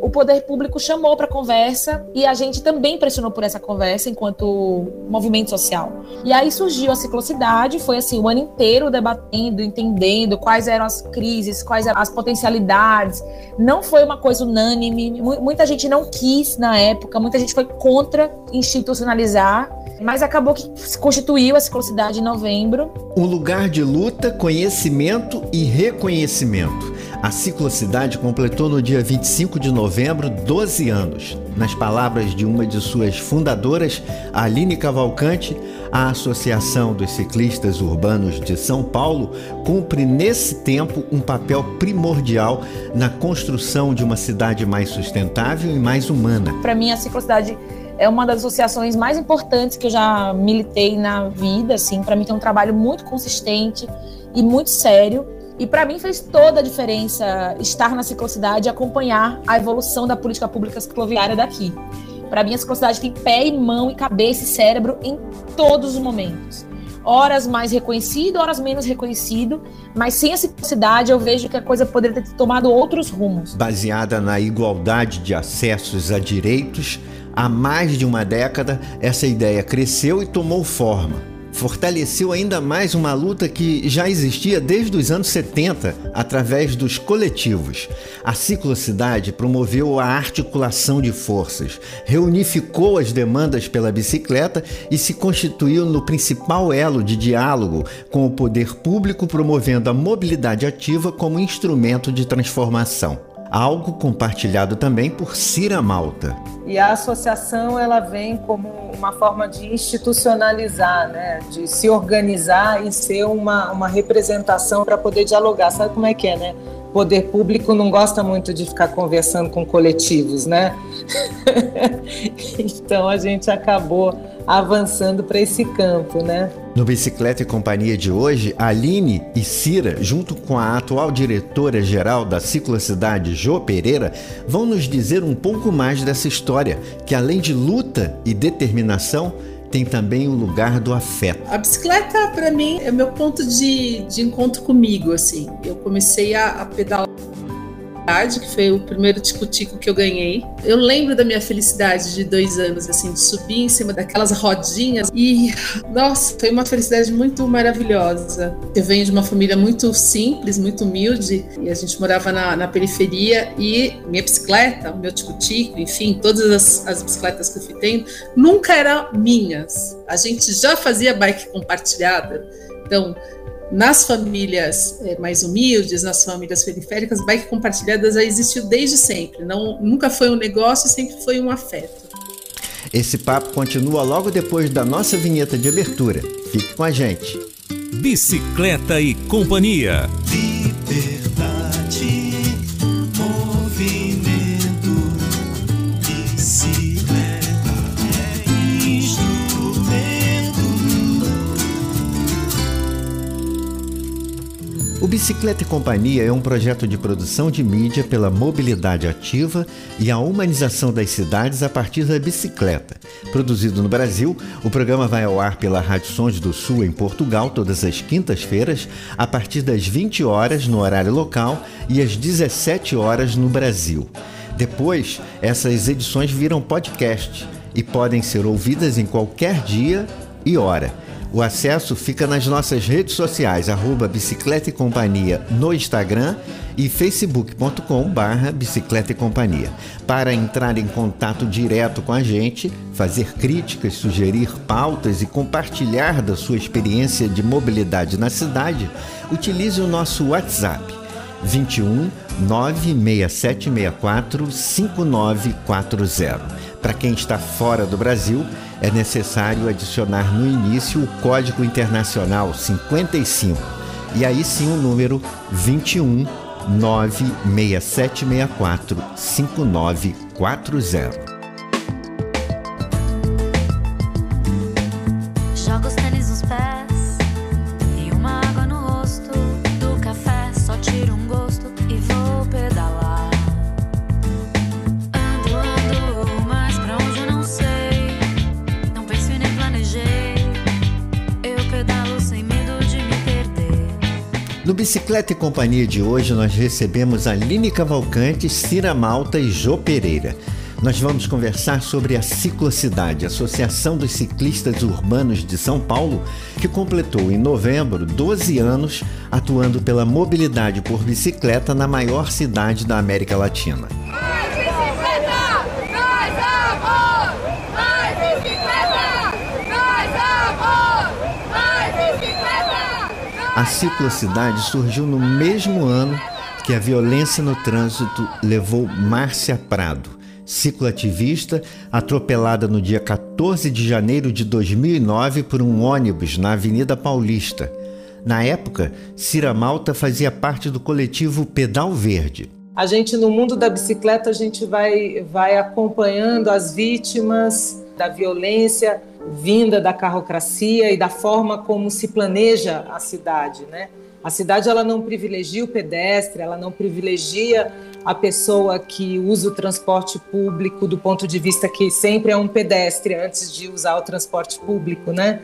o poder público chamou para conversa e a gente também pressionou por essa conversa enquanto movimento social. E aí surgiu a ciclocidade, foi assim o ano inteiro debatendo, entendendo quais eram as crises, quais eram as potencialidades. Não foi uma coisa unânime, muita gente não quis na época, muita gente foi contra institucionalizar mas acabou que se constituiu a ciclocidade em novembro. Um lugar de luta, conhecimento e reconhecimento. A ciclocidade completou no dia 25 de novembro 12 anos. Nas palavras de uma de suas fundadoras, Aline Cavalcante, a Associação dos Ciclistas Urbanos de São Paulo cumpre nesse tempo um papel primordial na construção de uma cidade mais sustentável e mais humana. Para mim, a ciclocidade é uma das associações mais importantes que eu já militei na vida, assim, para mim tem um trabalho muito consistente e muito sério. E para mim fez toda a diferença estar na ciclocidade e acompanhar a evolução da política pública cicloviária daqui. Para mim a ciclocidade tem pé e mão e cabeça e cérebro em todos os momentos. Horas mais reconhecido, horas menos reconhecido, mas sem a ciclocidade eu vejo que a coisa poderia ter tomado outros rumos. Baseada na igualdade de acessos a direitos, Há mais de uma década, essa ideia cresceu e tomou forma. Fortaleceu ainda mais uma luta que já existia desde os anos 70, através dos coletivos. A ciclocidade promoveu a articulação de forças, reunificou as demandas pela bicicleta e se constituiu no principal elo de diálogo com o poder público, promovendo a mobilidade ativa como instrumento de transformação algo compartilhado também por Cira Malta. E a associação ela vem como uma forma de institucionalizar, né? de se organizar e ser uma, uma representação para poder dialogar. Sabe como é que é, né? Poder público não gosta muito de ficar conversando com coletivos, né? então a gente acabou avançando para esse campo, né? No Bicicleta e Companhia de hoje, Aline e Cira, junto com a atual diretora-geral da Ciclocidade, Jo Pereira, vão nos dizer um pouco mais dessa história, que além de luta e determinação, tem também o lugar do afeto. A bicicleta, para mim, é meu ponto de, de encontro comigo, assim. Eu comecei a, a pedalar que foi o primeiro tico-tico que eu ganhei. Eu lembro da minha felicidade de dois anos, assim, de subir em cima daquelas rodinhas e, nossa, foi uma felicidade muito maravilhosa. Eu venho de uma família muito simples, muito humilde, e a gente morava na, na periferia e minha bicicleta, meu tico-tico, enfim, todas as, as bicicletas que eu fui tendo, nunca eram minhas. A gente já fazia bike compartilhada. Então, nas famílias é, mais humildes, nas famílias periféricas, bike compartilhada já existiu desde sempre. Não, nunca foi um negócio, sempre foi um afeto. Esse papo continua logo depois da nossa vinheta de abertura. Fique com a gente. Bicicleta e Companhia. O Bicicleta e Companhia é um projeto de produção de mídia pela mobilidade ativa e a humanização das cidades a partir da bicicleta. Produzido no Brasil, o programa vai ao ar pela Rádio Sons do Sul em Portugal todas as quintas-feiras, a partir das 20 horas no horário local e às 17 horas no Brasil. Depois, essas edições viram podcast e podem ser ouvidas em qualquer dia e hora o acesso fica nas nossas redes sociais, arroba Bicicleta e Companhia no Instagram e facebook.com barra Bicicleta e Companhia. Para entrar em contato direto com a gente, fazer críticas, sugerir pautas e compartilhar da sua experiência de mobilidade na cidade, utilize o nosso WhatsApp 21 96764 5940. Para quem está fora do Brasil, é necessário adicionar no início o Código Internacional 55 e aí sim o número 21 96764 5940. Bicicleta e Companhia de hoje, nós recebemos Aline Cavalcante, Cira Malta e Jô Pereira. Nós vamos conversar sobre a Ciclocidade, Associação dos Ciclistas Urbanos de São Paulo, que completou em novembro 12 anos atuando pela mobilidade por bicicleta na maior cidade da América Latina. A ciclocidade surgiu no mesmo ano que a violência no trânsito levou Márcia Prado, cicloativista, atropelada no dia 14 de janeiro de 2009 por um ônibus na Avenida Paulista. Na época, Cira Malta fazia parte do coletivo Pedal Verde. A gente, no mundo da bicicleta, a gente vai, vai acompanhando as vítimas da violência, vinda da carrocracia e da forma como se planeja a cidade, né? A cidade ela não privilegia o pedestre, ela não privilegia a pessoa que usa o transporte público do ponto de vista que sempre é um pedestre antes de usar o transporte público, né?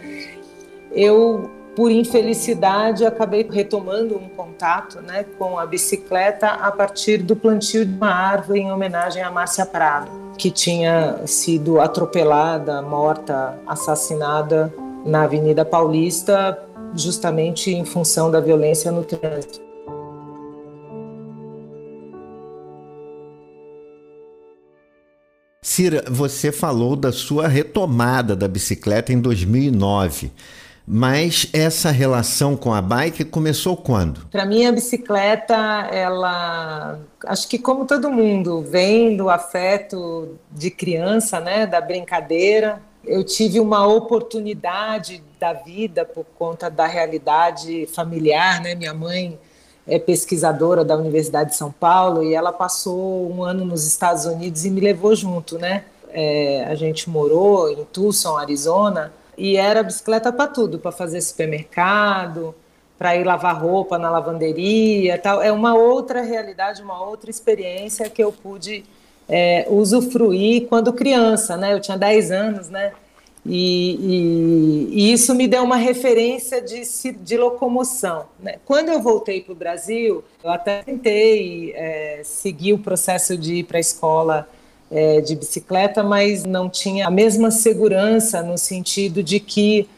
Eu, por infelicidade, acabei retomando um contato, né, com a bicicleta a partir do plantio de uma árvore em homenagem a Márcia Prado que tinha sido atropelada, morta, assassinada na Avenida Paulista, justamente em função da violência no trânsito. Cira, você falou da sua retomada da bicicleta em 2009. Mas essa relação com a bike começou quando? Para mim a bicicleta, ela, acho que como todo mundo, vem do afeto de criança, né, da brincadeira. Eu tive uma oportunidade da vida por conta da realidade familiar, né? Minha mãe é pesquisadora da Universidade de São Paulo e ela passou um ano nos Estados Unidos e me levou junto, né? É, a gente morou em Tucson, Arizona e era bicicleta para tudo, para fazer supermercado, para ir lavar roupa na lavanderia, tal. É uma outra realidade, uma outra experiência que eu pude é, usufruir quando criança, né? Eu tinha 10 anos, né? E, e, e, isso me deu uma referência de, de locomoção. Né? Quando eu voltei para o Brasil, eu até tentei é, seguir o processo de ir para a escola é, de bicicleta, mas não tinha a mesma segurança no sentido de que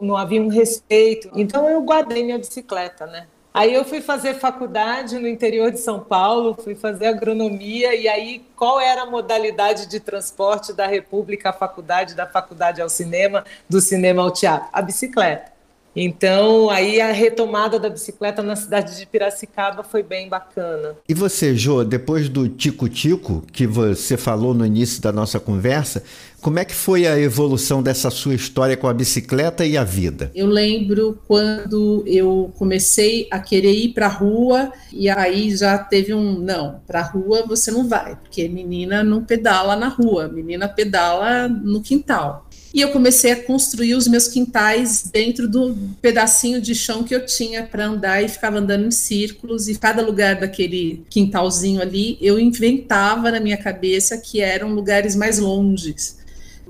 não havia um respeito. Então eu guardei minha bicicleta, né? Aí eu fui fazer faculdade no interior de São Paulo, fui fazer agronomia, e aí qual era a modalidade de transporte da República à faculdade, da faculdade ao cinema, do cinema ao teatro? A bicicleta. Então, aí a retomada da bicicleta na cidade de Piracicaba foi bem bacana. E você, Jô, depois do tico-tico que você falou no início da nossa conversa, como é que foi a evolução dessa sua história com a bicicleta e a vida? Eu lembro quando eu comecei a querer ir para a rua e aí já teve um não, para a rua você não vai, porque menina não pedala na rua, menina pedala no quintal. E eu comecei a construir os meus quintais dentro do pedacinho de chão que eu tinha para andar e ficava andando em círculos. E cada lugar daquele quintalzinho ali, eu inventava na minha cabeça que eram lugares mais longes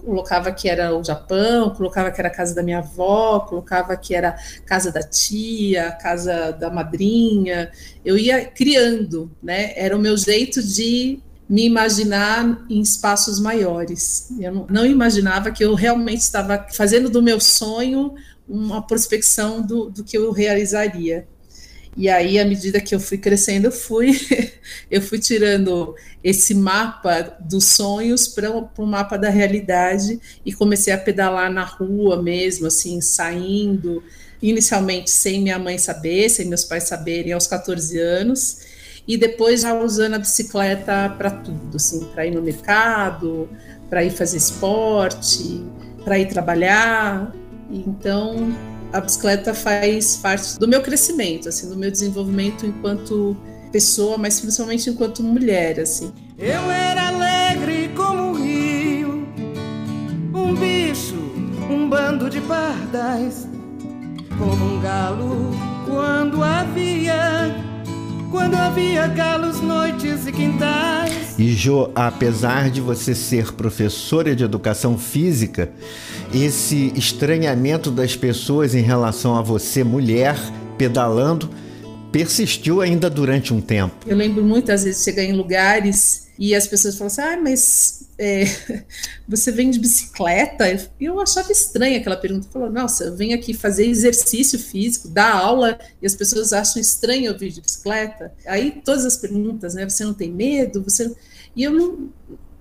colocava que era o Japão, colocava que era a casa da minha avó, colocava que era casa da tia, casa da madrinha. Eu ia criando, né? Era o meu jeito de me imaginar em espaços maiores. Eu não, não, imaginava que eu realmente estava fazendo do meu sonho uma prospecção do, do que eu realizaria. E aí, à medida que eu fui crescendo, eu fui, eu fui tirando esse mapa dos sonhos para o mapa da realidade e comecei a pedalar na rua mesmo, assim, saindo, inicialmente sem minha mãe saber, sem meus pais saberem, aos 14 anos e depois já usando a bicicleta para tudo, assim, para ir no mercado, para ir fazer esporte, para ir trabalhar. Então, a bicicleta faz parte do meu crescimento, assim, do meu desenvolvimento enquanto pessoa, mas principalmente enquanto mulher, assim. Eu era alegre como um rio, um bicho, um bando de pardais, como um galo quando havia quando havia galos, noites e quintais. E Jo, apesar de você ser professora de educação física, esse estranhamento das pessoas em relação a você, mulher, pedalando, persistiu ainda durante um tempo. Eu lembro muitas vezes chegar em lugares e as pessoas falam assim: ah, mas é, você vem de bicicleta? E eu achava estranha aquela pergunta. Falou, nossa, eu venho aqui fazer exercício físico, dar aula, e as pessoas acham estranho eu vir de bicicleta. Aí todas as perguntas, né? Você não tem medo? Você E eu não.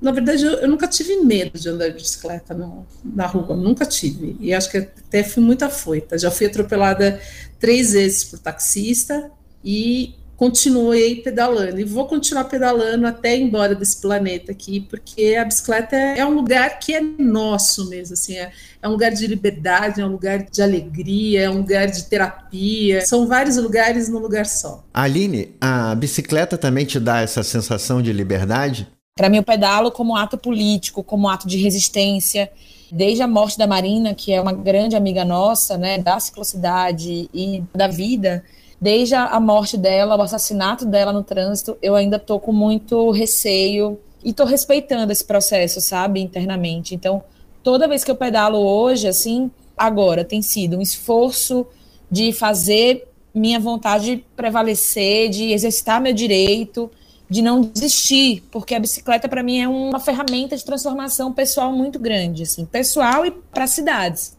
Na verdade, eu, eu nunca tive medo de andar de bicicleta no, na rua, nunca tive. E acho que até fui muito afoita. Já fui atropelada três vezes por taxista e continuei pedalando e vou continuar pedalando até ir embora desse planeta aqui, porque a bicicleta é, é um lugar que é nosso mesmo, assim, é, é, um lugar de liberdade, é um lugar de alegria, é um lugar de terapia, são vários lugares num lugar só. Aline, a bicicleta também te dá essa sensação de liberdade? Para mim, eu pedalo como ato político, como ato de resistência. Desde a morte da Marina, que é uma grande amiga nossa, né, da ciclocidade e da vida, desde a morte dela, o assassinato dela no trânsito, eu ainda tô com muito receio e tô respeitando esse processo, sabe, internamente. Então, toda vez que eu pedalo hoje, assim, agora tem sido um esforço de fazer minha vontade prevalecer, de exercitar meu direito, de não desistir, porque a bicicleta para mim é uma ferramenta de transformação pessoal muito grande, assim, pessoal e para cidades.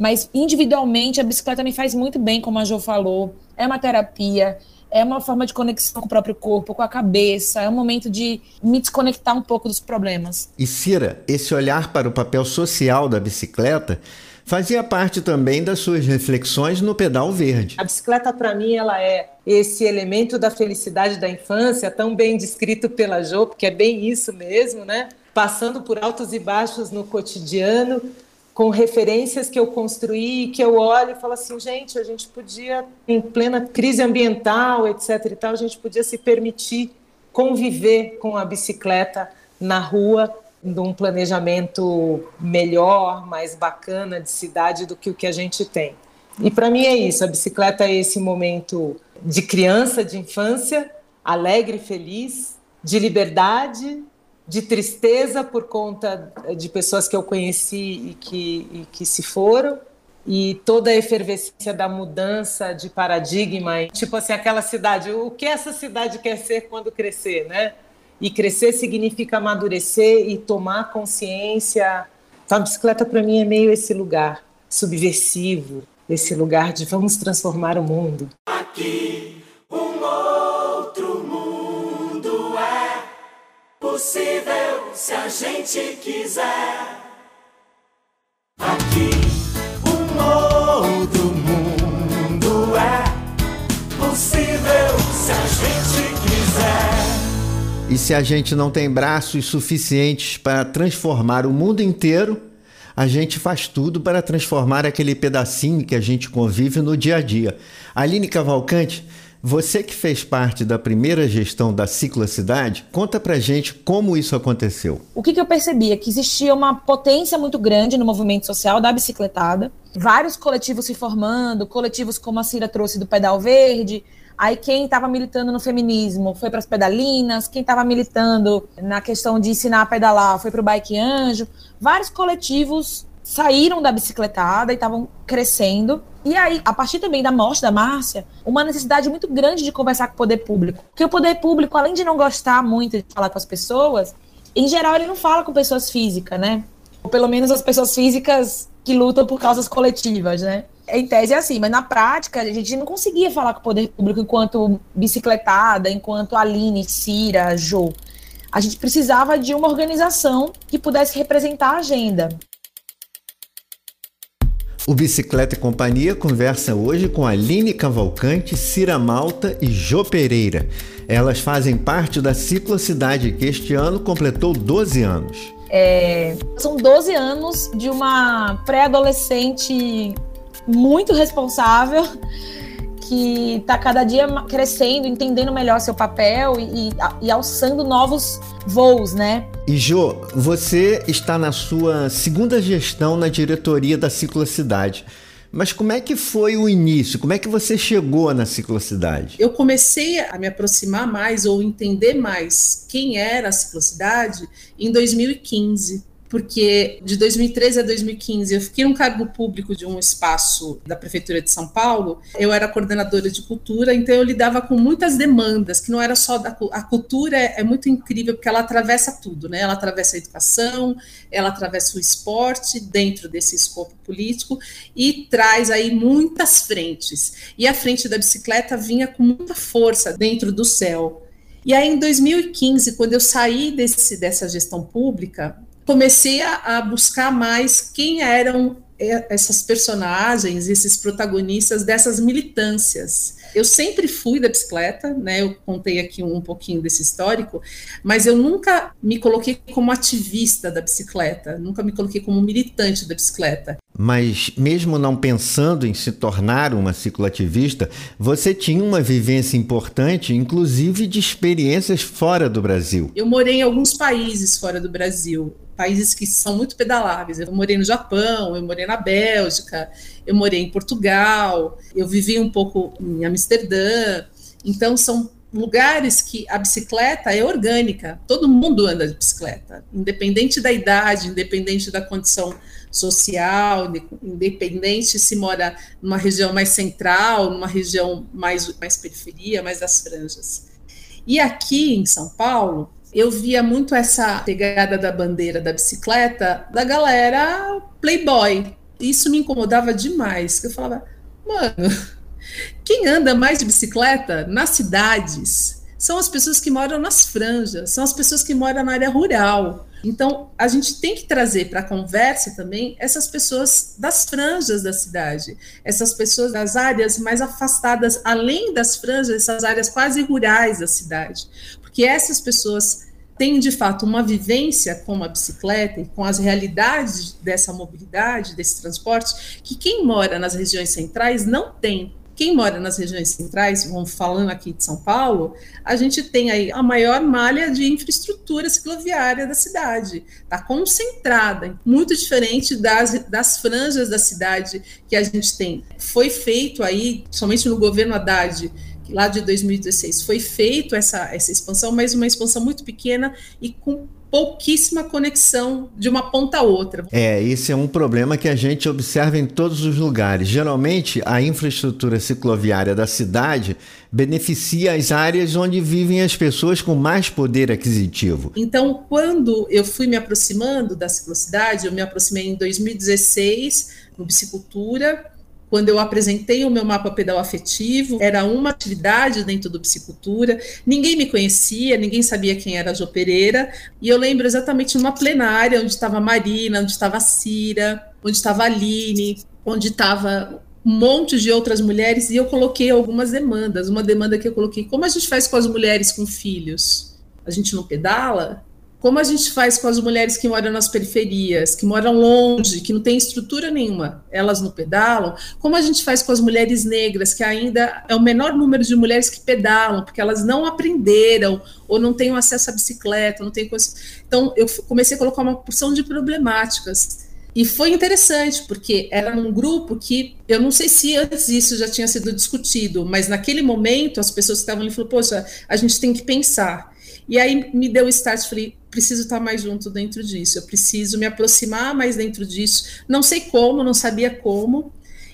Mas individualmente a bicicleta me faz muito bem, como a Jo falou. É uma terapia, é uma forma de conexão com o próprio corpo, com a cabeça, é um momento de me desconectar um pouco dos problemas. E Cira, esse olhar para o papel social da bicicleta fazia parte também das suas reflexões no pedal verde. A bicicleta para mim ela é esse elemento da felicidade da infância, tão bem descrito pela Jo, porque é bem isso mesmo, né? Passando por altos e baixos no cotidiano, com referências que eu construí, que eu olho e falo assim, gente, a gente podia, em plena crise ambiental, etc. e tal, a gente podia se permitir conviver com a bicicleta na rua, num planejamento melhor, mais bacana de cidade do que o que a gente tem. E para mim é isso, a bicicleta é esse momento de criança, de infância, alegre, feliz, de liberdade, de tristeza por conta de pessoas que eu conheci e que, e que se foram, e toda a efervescência da mudança de paradigma, tipo assim, aquela cidade, o que essa cidade quer ser quando crescer, né? E crescer significa amadurecer e tomar consciência. Então, a bicicleta para mim é meio esse lugar subversivo, esse lugar de vamos transformar o mundo. Aqui possível se a gente quiser. Aqui um outro mundo é possível se a gente quiser. E se a gente não tem braços suficientes para transformar o mundo inteiro, a gente faz tudo para transformar aquele pedacinho que a gente convive no dia a dia. Aline Cavalcante, você que fez parte da primeira gestão da Ciclocidade, conta pra gente como isso aconteceu. O que, que eu percebi é que existia uma potência muito grande no movimento social da bicicletada, vários coletivos se formando, coletivos como a Cira trouxe do Pedal Verde, Aí quem estava militando no feminismo foi para as pedalinas, quem estava militando na questão de ensinar a pedalar foi para o Bike Anjo. Vários coletivos saíram da bicicletada e estavam crescendo. E aí, a partir também da morte da Márcia, uma necessidade muito grande de conversar com o poder público. Porque o poder público, além de não gostar muito de falar com as pessoas, em geral ele não fala com pessoas físicas, né? Ou pelo menos as pessoas físicas que lutam por causas coletivas, né? Em tese é assim, mas na prática a gente não conseguia falar com o poder público enquanto bicicletada, enquanto Aline, Cira, Jo. A gente precisava de uma organização que pudesse representar a agenda. O Bicicleta e Companhia conversa hoje com Aline Cavalcante, Cira Malta e Jô Pereira. Elas fazem parte da Ciclocidade, que este ano completou 12 anos. É, são 12 anos de uma pré-adolescente muito responsável que está cada dia crescendo, entendendo melhor seu papel e, e, alçando novos voos, né? E Jo, você está na sua segunda gestão na diretoria da Ciclocidade. Mas como é que foi o início? Como é que você chegou na ciclocidade? Eu comecei a me aproximar mais ou entender mais quem era a ciclocidade em 2015. Porque de 2013 a 2015 eu fiquei um cargo público de um espaço da Prefeitura de São Paulo. Eu era coordenadora de cultura, então eu lidava com muitas demandas, que não era só da a cultura, é, é muito incrível, porque ela atravessa tudo, né? Ela atravessa a educação, ela atravessa o esporte dentro desse escopo político e traz aí muitas frentes. E a frente da bicicleta vinha com muita força dentro do céu. E aí, em 2015, quando eu saí desse, dessa gestão pública, comecei a, a buscar mais quem eram é, essas personagens, esses protagonistas dessas militâncias. Eu sempre fui da bicicleta, né? Eu contei aqui um, um pouquinho desse histórico, mas eu nunca me coloquei como ativista da bicicleta, nunca me coloquei como militante da bicicleta. Mas, mesmo não pensando em se tornar uma cicloativista, você tinha uma vivência importante, inclusive de experiências fora do Brasil. Eu morei em alguns países fora do Brasil países que são muito pedaláveis. Eu morei no Japão, eu morei na Bélgica, eu morei em Portugal, eu vivi um pouco em Amsterdã. Então, são lugares que a bicicleta é orgânica, todo mundo anda de bicicleta, independente da idade, independente da condição social, independente se mora numa região mais central, numa região mais, mais periferia, mais das franjas. E aqui em São Paulo, eu via muito essa pegada da bandeira da bicicleta da galera playboy. Isso me incomodava demais. Eu falava, mano, quem anda mais de bicicleta nas cidades são as pessoas que moram nas franjas, são as pessoas que moram na área rural. Então, a gente tem que trazer para a conversa também essas pessoas das franjas da cidade, essas pessoas das áreas mais afastadas, além das franjas, essas áreas quase rurais da cidade que essas pessoas têm de fato uma vivência com a bicicleta e com as realidades dessa mobilidade, desse transporte, que quem mora nas regiões centrais não tem. Quem mora nas regiões centrais, vamos falando aqui de São Paulo, a gente tem aí a maior malha de infraestrutura cicloviária da cidade. Está concentrada, muito diferente das, das franjas da cidade que a gente tem. Foi feito aí, somente no governo Haddad, lá de 2016 foi feito essa, essa expansão, mas uma expansão muito pequena e com pouquíssima conexão de uma ponta a outra. É, esse é um problema que a gente observa em todos os lugares. Geralmente, a infraestrutura cicloviária da cidade beneficia as áreas onde vivem as pessoas com mais poder aquisitivo. Então, quando eu fui me aproximando da ciclocidade, eu me aproximei em 2016 no Bicicultura, quando eu apresentei o meu mapa pedal afetivo, era uma atividade dentro do Psicultura, ninguém me conhecia, ninguém sabia quem era a Jo Pereira, e eu lembro exatamente numa plenária onde estava a Marina, onde estava a Cira, onde estava a Aline, onde estava um monte de outras mulheres, e eu coloquei algumas demandas. Uma demanda que eu coloquei: como a gente faz com as mulheres com filhos? A gente não pedala? Como a gente faz com as mulheres que moram nas periferias, que moram longe, que não tem estrutura nenhuma, elas não pedalam? Como a gente faz com as mulheres negras, que ainda é o menor número de mulheres que pedalam, porque elas não aprenderam ou não têm acesso à bicicleta, não tem coisa. Então, eu comecei a colocar uma porção de problemáticas. E foi interessante, porque era um grupo que, eu não sei se antes isso já tinha sido discutido, mas naquele momento as pessoas que estavam ali falaram, poxa, a gente tem que pensar. E aí me deu o start, falei, preciso estar mais junto dentro disso, eu preciso me aproximar mais dentro disso. Não sei como, não sabia como,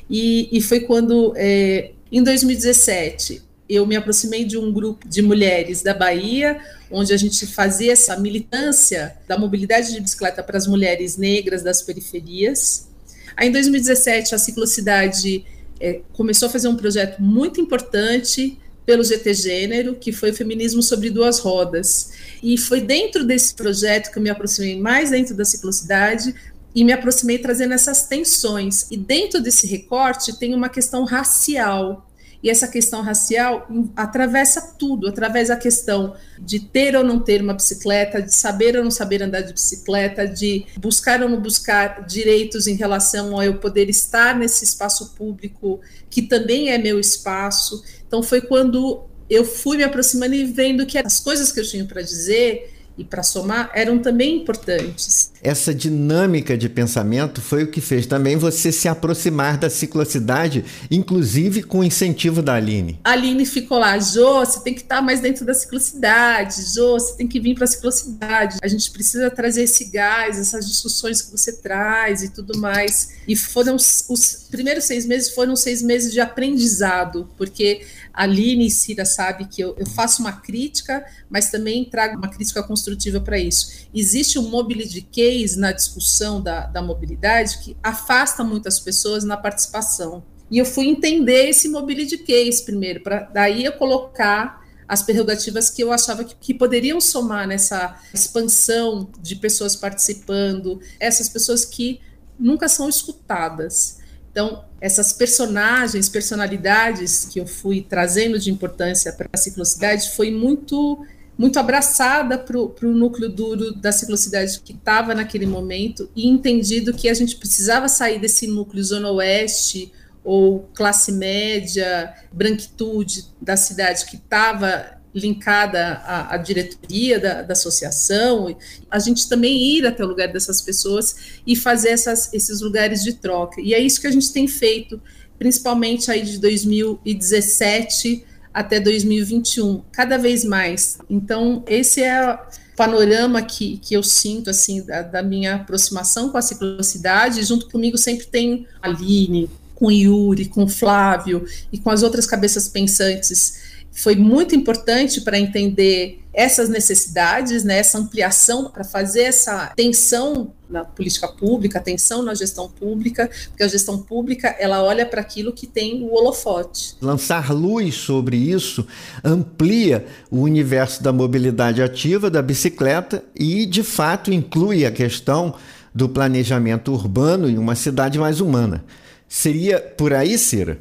e, e foi quando, é, em 2017, eu me aproximei de um grupo de mulheres da Bahia, onde a gente fazia essa militância da mobilidade de bicicleta para as mulheres negras das periferias. Aí, em 2017, a Ciclocidade é, começou a fazer um projeto muito importante pelo GT Gênero, que foi o Feminismo sobre Duas Rodas. E foi dentro desse projeto que eu me aproximei mais dentro da ciclocidade e me aproximei trazendo essas tensões. E dentro desse recorte tem uma questão racial, e essa questão racial atravessa tudo, através da questão de ter ou não ter uma bicicleta, de saber ou não saber andar de bicicleta, de buscar ou não buscar direitos em relação a eu poder estar nesse espaço público, que também é meu espaço. Então foi quando eu fui me aproximando e vendo que as coisas que eu tinha para dizer e para somar eram também importantes. Essa dinâmica de pensamento foi o que fez também você se aproximar da ciclocidade, inclusive com o incentivo da Aline. A Aline ficou lá, Jô, você tem que estar mais dentro da ciclocidade, Jô, você tem que vir para a ciclocidade. A gente precisa trazer esse gás, essas discussões que você traz e tudo mais. E foram os, os primeiros seis meses foram seis meses de aprendizado, porque Aline e Cira sabe que eu, eu faço uma crítica, mas também trago uma crítica construtiva para isso. Existe um mobility case na discussão da, da mobilidade que afasta muitas pessoas na participação. E eu fui entender esse mobility case primeiro, para daí eu colocar as prerrogativas que eu achava que, que, poderiam somar nessa expansão de pessoas participando, essas pessoas que nunca são escutadas. Então, essas personagens, personalidades que eu fui trazendo de importância para a ciclocidade foi muito muito abraçada para o núcleo duro da ciclocidade que estava naquele momento e entendido que a gente precisava sair desse núcleo zona oeste ou classe média, branquitude da cidade que estava linkada à, à diretoria da, da, associação, a gente também ir até o lugar dessas pessoas e fazer essas, esses lugares de troca. E é isso que a gente tem feito, principalmente aí de 2017 até 2021, cada vez mais. Então, esse é o panorama que, que eu sinto, assim, da, da minha aproximação com a ciclocidade. Junto comigo sempre tem a Aline, com o Yuri, com o Flávio e com as outras cabeças pensantes foi muito importante para entender essas necessidades, né, essa ampliação para fazer essa tensão na política pública, tensão na gestão pública, porque a gestão pública ela olha para aquilo que tem o holofote. Lançar luz sobre isso amplia o universo da mobilidade ativa da bicicleta e, de fato, inclui a questão do planejamento urbano em uma cidade mais humana. Seria por aí, Cira?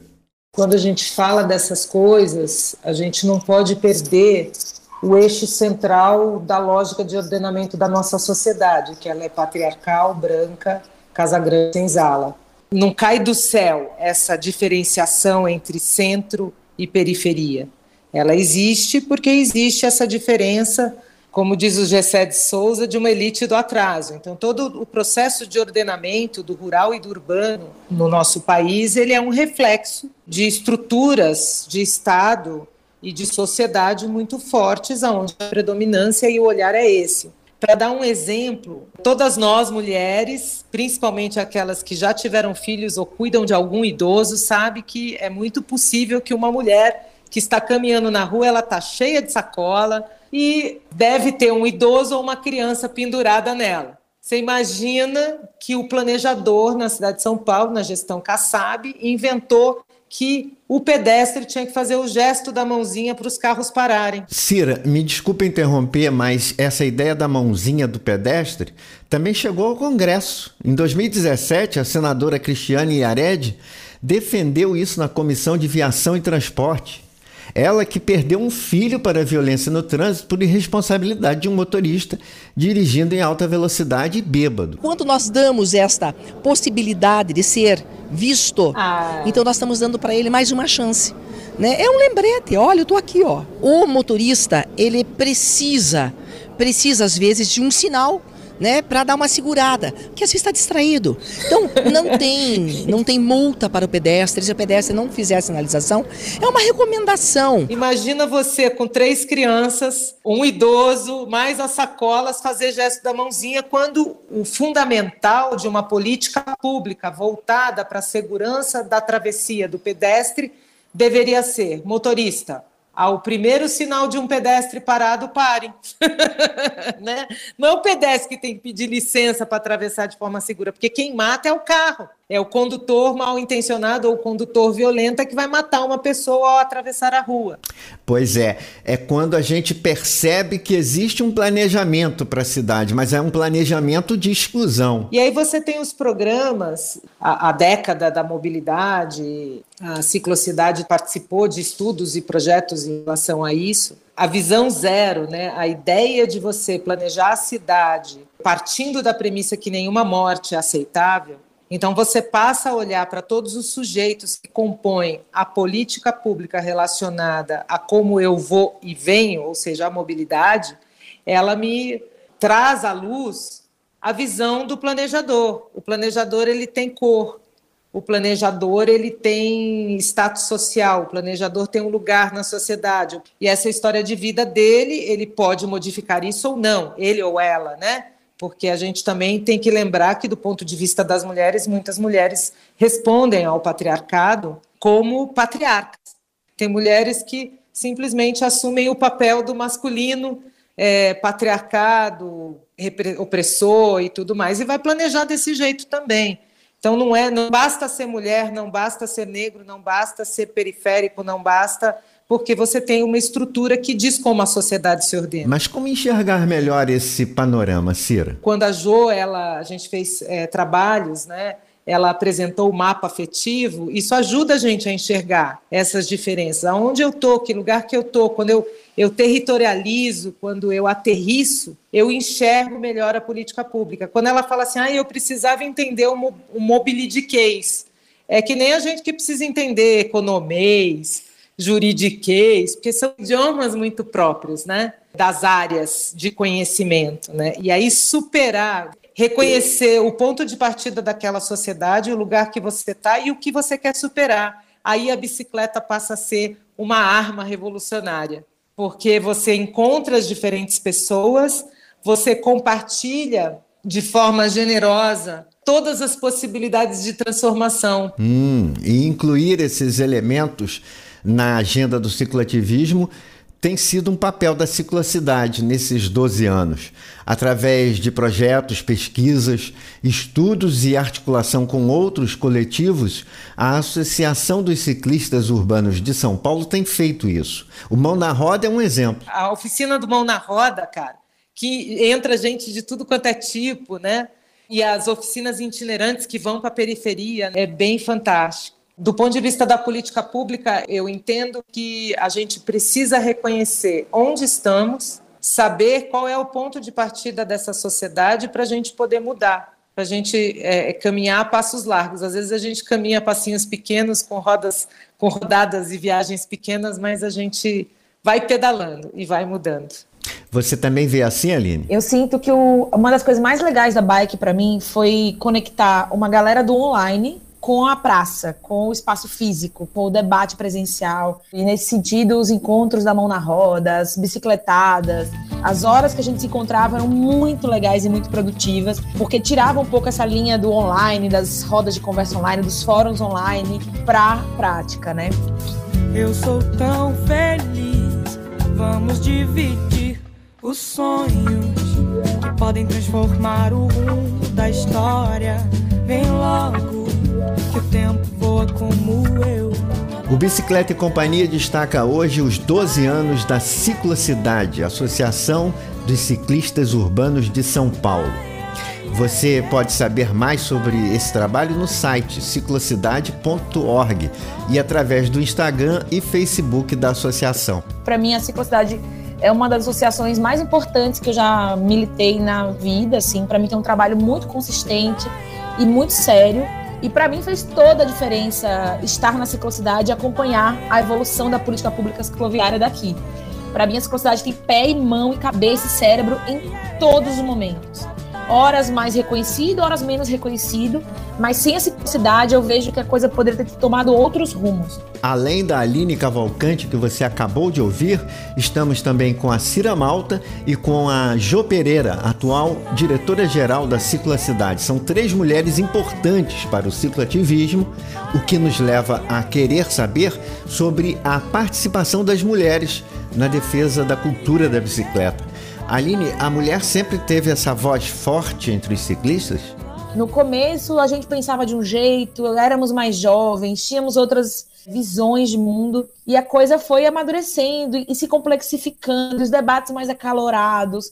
Quando a gente fala dessas coisas, a gente não pode perder o eixo central da lógica de ordenamento da nossa sociedade, que ela é patriarcal, branca, casa grande, senzala. Não cai do céu essa diferenciação entre centro e periferia. Ela existe porque existe essa diferença como diz o Gessé de Souza, de uma elite do atraso. Então, todo o processo de ordenamento do rural e do urbano no nosso país, ele é um reflexo de estruturas de Estado e de sociedade muito fortes, onde a predominância e o olhar é esse. Para dar um exemplo, todas nós mulheres, principalmente aquelas que já tiveram filhos ou cuidam de algum idoso, sabe que é muito possível que uma mulher que está caminhando na rua, ela está cheia de sacola, e deve ter um idoso ou uma criança pendurada nela. Você imagina que o planejador na cidade de São Paulo, na gestão Kassab, inventou que o pedestre tinha que fazer o gesto da mãozinha para os carros pararem. Cira, me desculpa interromper, mas essa ideia da mãozinha do pedestre também chegou ao Congresso. Em 2017, a senadora Cristiane Yared defendeu isso na Comissão de Viação e Transporte. Ela que perdeu um filho para a violência no trânsito por irresponsabilidade de um motorista dirigindo em alta velocidade e bêbado. Quando nós damos esta possibilidade de ser visto, ah. então nós estamos dando para ele mais uma chance. Né? É um lembrete, olha, eu estou aqui, ó. O motorista, ele precisa, precisa às vezes de um sinal né, para dar uma segurada, porque vezes está distraído. Então, não tem, não tem multa para o pedestre, se o pedestre não fizer a sinalização, é uma recomendação. Imagina você com três crianças, um idoso, mais as sacolas, fazer gesto da mãozinha, quando o fundamental de uma política pública voltada para a segurança da travessia do pedestre deveria ser motorista, ao primeiro sinal de um pedestre parado, pare. né? Não é o pedestre que tem que pedir licença para atravessar de forma segura, porque quem mata é o carro. É o condutor mal intencionado ou o condutor violento que vai matar uma pessoa ao atravessar a rua. Pois é, é quando a gente percebe que existe um planejamento para a cidade, mas é um planejamento de exclusão. E aí você tem os programas, a, a década da mobilidade, a ciclocidade participou de estudos e projetos em relação a isso. A visão zero, né? a ideia de você planejar a cidade partindo da premissa que nenhuma morte é aceitável, então, você passa a olhar para todos os sujeitos que compõem a política pública relacionada a como eu vou e venho, ou seja, a mobilidade, ela me traz à luz a visão do planejador. O planejador ele tem cor, o planejador ele tem status social, o planejador tem um lugar na sociedade. E essa história de vida dele, ele pode modificar isso ou não, ele ou ela, né? Porque a gente também tem que lembrar que, do ponto de vista das mulheres, muitas mulheres respondem ao patriarcado como patriarcas. Tem mulheres que simplesmente assumem o papel do masculino é, patriarcado, opressor e tudo mais, e vai planejar desse jeito também. Então não é, não basta ser mulher, não basta ser negro, não basta ser periférico, não basta porque você tem uma estrutura que diz como a sociedade se ordena. Mas como enxergar melhor esse panorama, Cira? Quando a Jo, ela, a gente fez é, trabalhos, né? ela apresentou o mapa afetivo, isso ajuda a gente a enxergar essas diferenças. Aonde eu estou, que lugar que eu estou, quando eu, eu territorializo, quando eu aterriço, eu enxergo melhor a política pública. Quando ela fala assim, ah, eu precisava entender o, o mobility case, é que nem a gente que precisa entender economês, juridiquês, porque são idiomas muito próprios, né? Das áreas de conhecimento, né? E aí superar reconhecer o ponto de partida daquela sociedade, o lugar que você está e o que você quer superar. Aí a bicicleta passa a ser uma arma revolucionária, porque você encontra as diferentes pessoas, você compartilha de forma generosa todas as possibilidades de transformação. Hum, e incluir esses elementos na agenda do ciclativismo tem sido um papel da ciclocidade nesses 12 anos, através de projetos, pesquisas, estudos e articulação com outros coletivos, a Associação dos Ciclistas Urbanos de São Paulo tem feito isso. O Mão na Roda é um exemplo. A oficina do Mão na Roda, cara, que entra gente de tudo quanto é tipo, né? E as oficinas itinerantes que vão para a periferia, é bem fantástico. Do ponto de vista da política pública, eu entendo que a gente precisa reconhecer onde estamos, saber qual é o ponto de partida dessa sociedade para a gente poder mudar, para a gente é, caminhar a passos largos. Às vezes a gente caminha passinhos pequenos, com rodas, com rodadas e viagens pequenas, mas a gente vai pedalando e vai mudando. Você também vê assim, Aline? Eu sinto que o, uma das coisas mais legais da bike para mim foi conectar uma galera do online com a praça, com o espaço físico, com o debate presencial. E nesse sentido, os encontros da mão na roda, as bicicletadas, as horas que a gente se encontrava eram muito legais e muito produtivas, porque tirava um pouco essa linha do online, das rodas de conversa online, dos fóruns online, para prática, né? Eu sou tão feliz, vamos dividir os sonhos que podem transformar o rumo da história. Vem logo que o tempo voa como eu. O Bicicleta e Companhia destaca hoje os 12 anos da Ciclocidade, Associação dos Ciclistas Urbanos de São Paulo. Você pode saber mais sobre esse trabalho no site ciclocidade.org e através do Instagram e Facebook da associação. Para mim, a Ciclocidade é uma das associações mais importantes que eu já militei na vida. Assim, para mim, tem um trabalho muito consistente e muito sério e para mim fez toda a diferença estar na ciclocidade e acompanhar a evolução da política pública cicloviária daqui. Para mim, a ciclocidade tem pé e mão e cabeça e cérebro em todos os momentos horas mais reconhecido, horas menos reconhecido, mas sem essa cidade eu vejo que a coisa poderia ter tomado outros rumos. Além da Aline Cavalcante que você acabou de ouvir, estamos também com a Cira Malta e com a Jo Pereira, atual diretora-geral da Ciclocidade. São três mulheres importantes para o cicloativismo, o que nos leva a querer saber sobre a participação das mulheres na defesa da cultura da bicicleta. Aline, a mulher sempre teve essa voz forte entre os ciclistas? No começo a gente pensava de um jeito, éramos mais jovens, tínhamos outras visões de mundo e a coisa foi amadurecendo e se complexificando, os debates mais acalorados.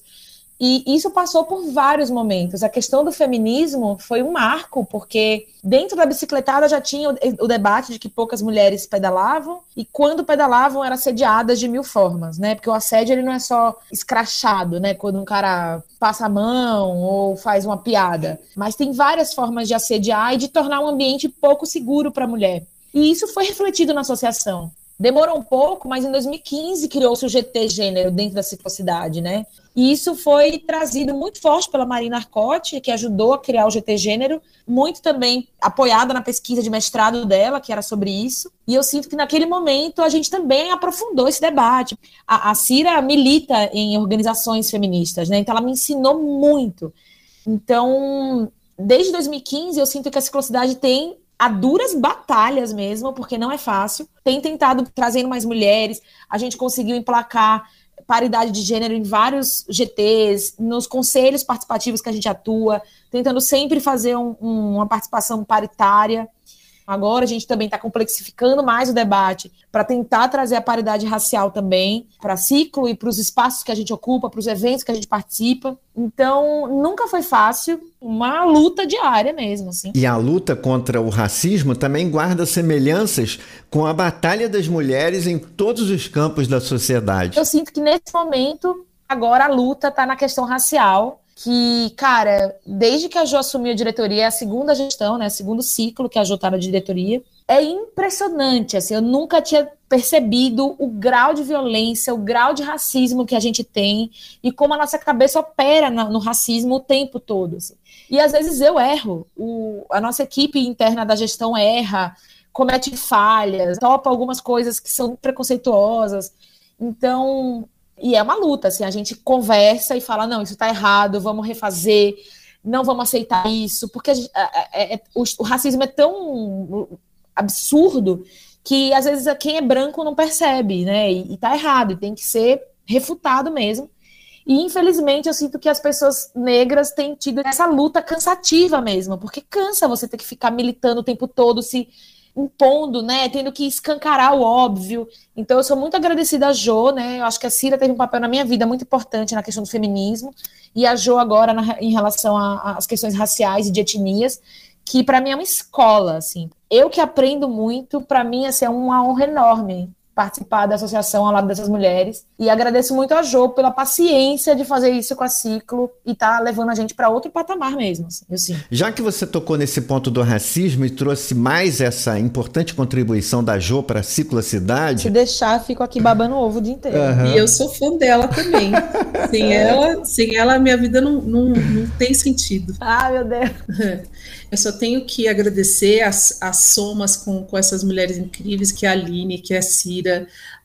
E isso passou por vários momentos. A questão do feminismo foi um marco, porque dentro da bicicletada já tinha o, debate de que poucas mulheres pedalavam, e quando pedalavam eram assediadas de mil formas, né? Porque o assédio ele não é só escrachado, né? Quando um cara passa a mão ou faz uma piada. Mas tem várias formas de assediar e de tornar um ambiente pouco seguro para a mulher. E isso foi refletido na associação. Demorou um pouco, mas em 2015 criou-se o GT Gênero dentro da ciclocidade, né? E isso foi trazido muito forte pela Marina Arcotti, que ajudou a criar o GT Gênero, muito também apoiada na pesquisa de mestrado dela, que era sobre isso. E eu sinto que naquele momento a gente também aprofundou esse debate. A, a Cira milita em organizações feministas, né? Então ela me ensinou muito. Então, desde 2015, eu sinto que a ciclocidade tem a duras batalhas mesmo, porque não é fácil. Tem tentado trazendo mais mulheres, a gente conseguiu emplacar paridade de gênero em vários GTs, nos conselhos participativos que a gente atua, tentando sempre fazer um, um, uma participação paritária. Agora a gente também está complexificando mais o debate para tentar trazer a paridade racial também para ciclo e para os espaços que a gente ocupa, para os eventos que a gente participa. Então, nunca foi fácil, uma luta diária mesmo, assim. E a luta contra o racismo também guarda semelhanças com a batalha das mulheres em todos os campos da sociedade. Eu sinto que nesse momento agora a luta está na questão racial que, cara, desde que a Jo assumiu a diretoria, é a segunda gestão, né, segundo ciclo que a Jo tá na diretoria, é impressionante, assim, eu nunca tinha percebido o grau de violência, o grau de racismo que a gente tem e como a nossa cabeça opera no, no racismo o tempo todo. Assim. E às vezes eu erro, o, a nossa equipe interna da gestão erra, comete falhas, topa algumas coisas que são preconceituosas. Então, e é uma luta, assim, a gente conversa e fala, não, isso está errado, vamos refazer, não vamos aceitar isso, porque gente, é, é, o, o, racismo é tão absurdo que às vezes quem é branco não percebe, né? E, está errado, e tem que ser refutado mesmo. E infelizmente eu sinto que as pessoas negras têm tido essa luta cansativa mesmo, porque cansa você ter que ficar militando o tempo todo, se impondo, né, tendo que escancarar o óbvio. Então eu sou muito agradecida a Jo, né? Eu acho que a Cira teve um papel na minha vida muito importante na questão do feminismo e a Jo agora na, em relação às questões raciais e de etnias, que para mim é uma escola, assim. Eu que aprendo muito, para mim assim, é uma honra enorme participar da associação ao lado dessas mulheres. E agradeço muito a Jo pela paciência de fazer isso com a Ciclo e tá levando a gente para outro patamar mesmo. Assim, Já que você tocou nesse ponto do racismo e trouxe mais essa importante contribuição da Jo para a Ciclocidade. Se deixar, fico aqui babando ovo o dia inteiro. Uhum. E eu sou fã dela também. sem ela, sem ela, minha vida não, não, não tem sentido. Ah, meu Deus. Eu só tenho que agradecer as, as somas com, com essas mulheres incríveis, que é a Aline, que é a Cira,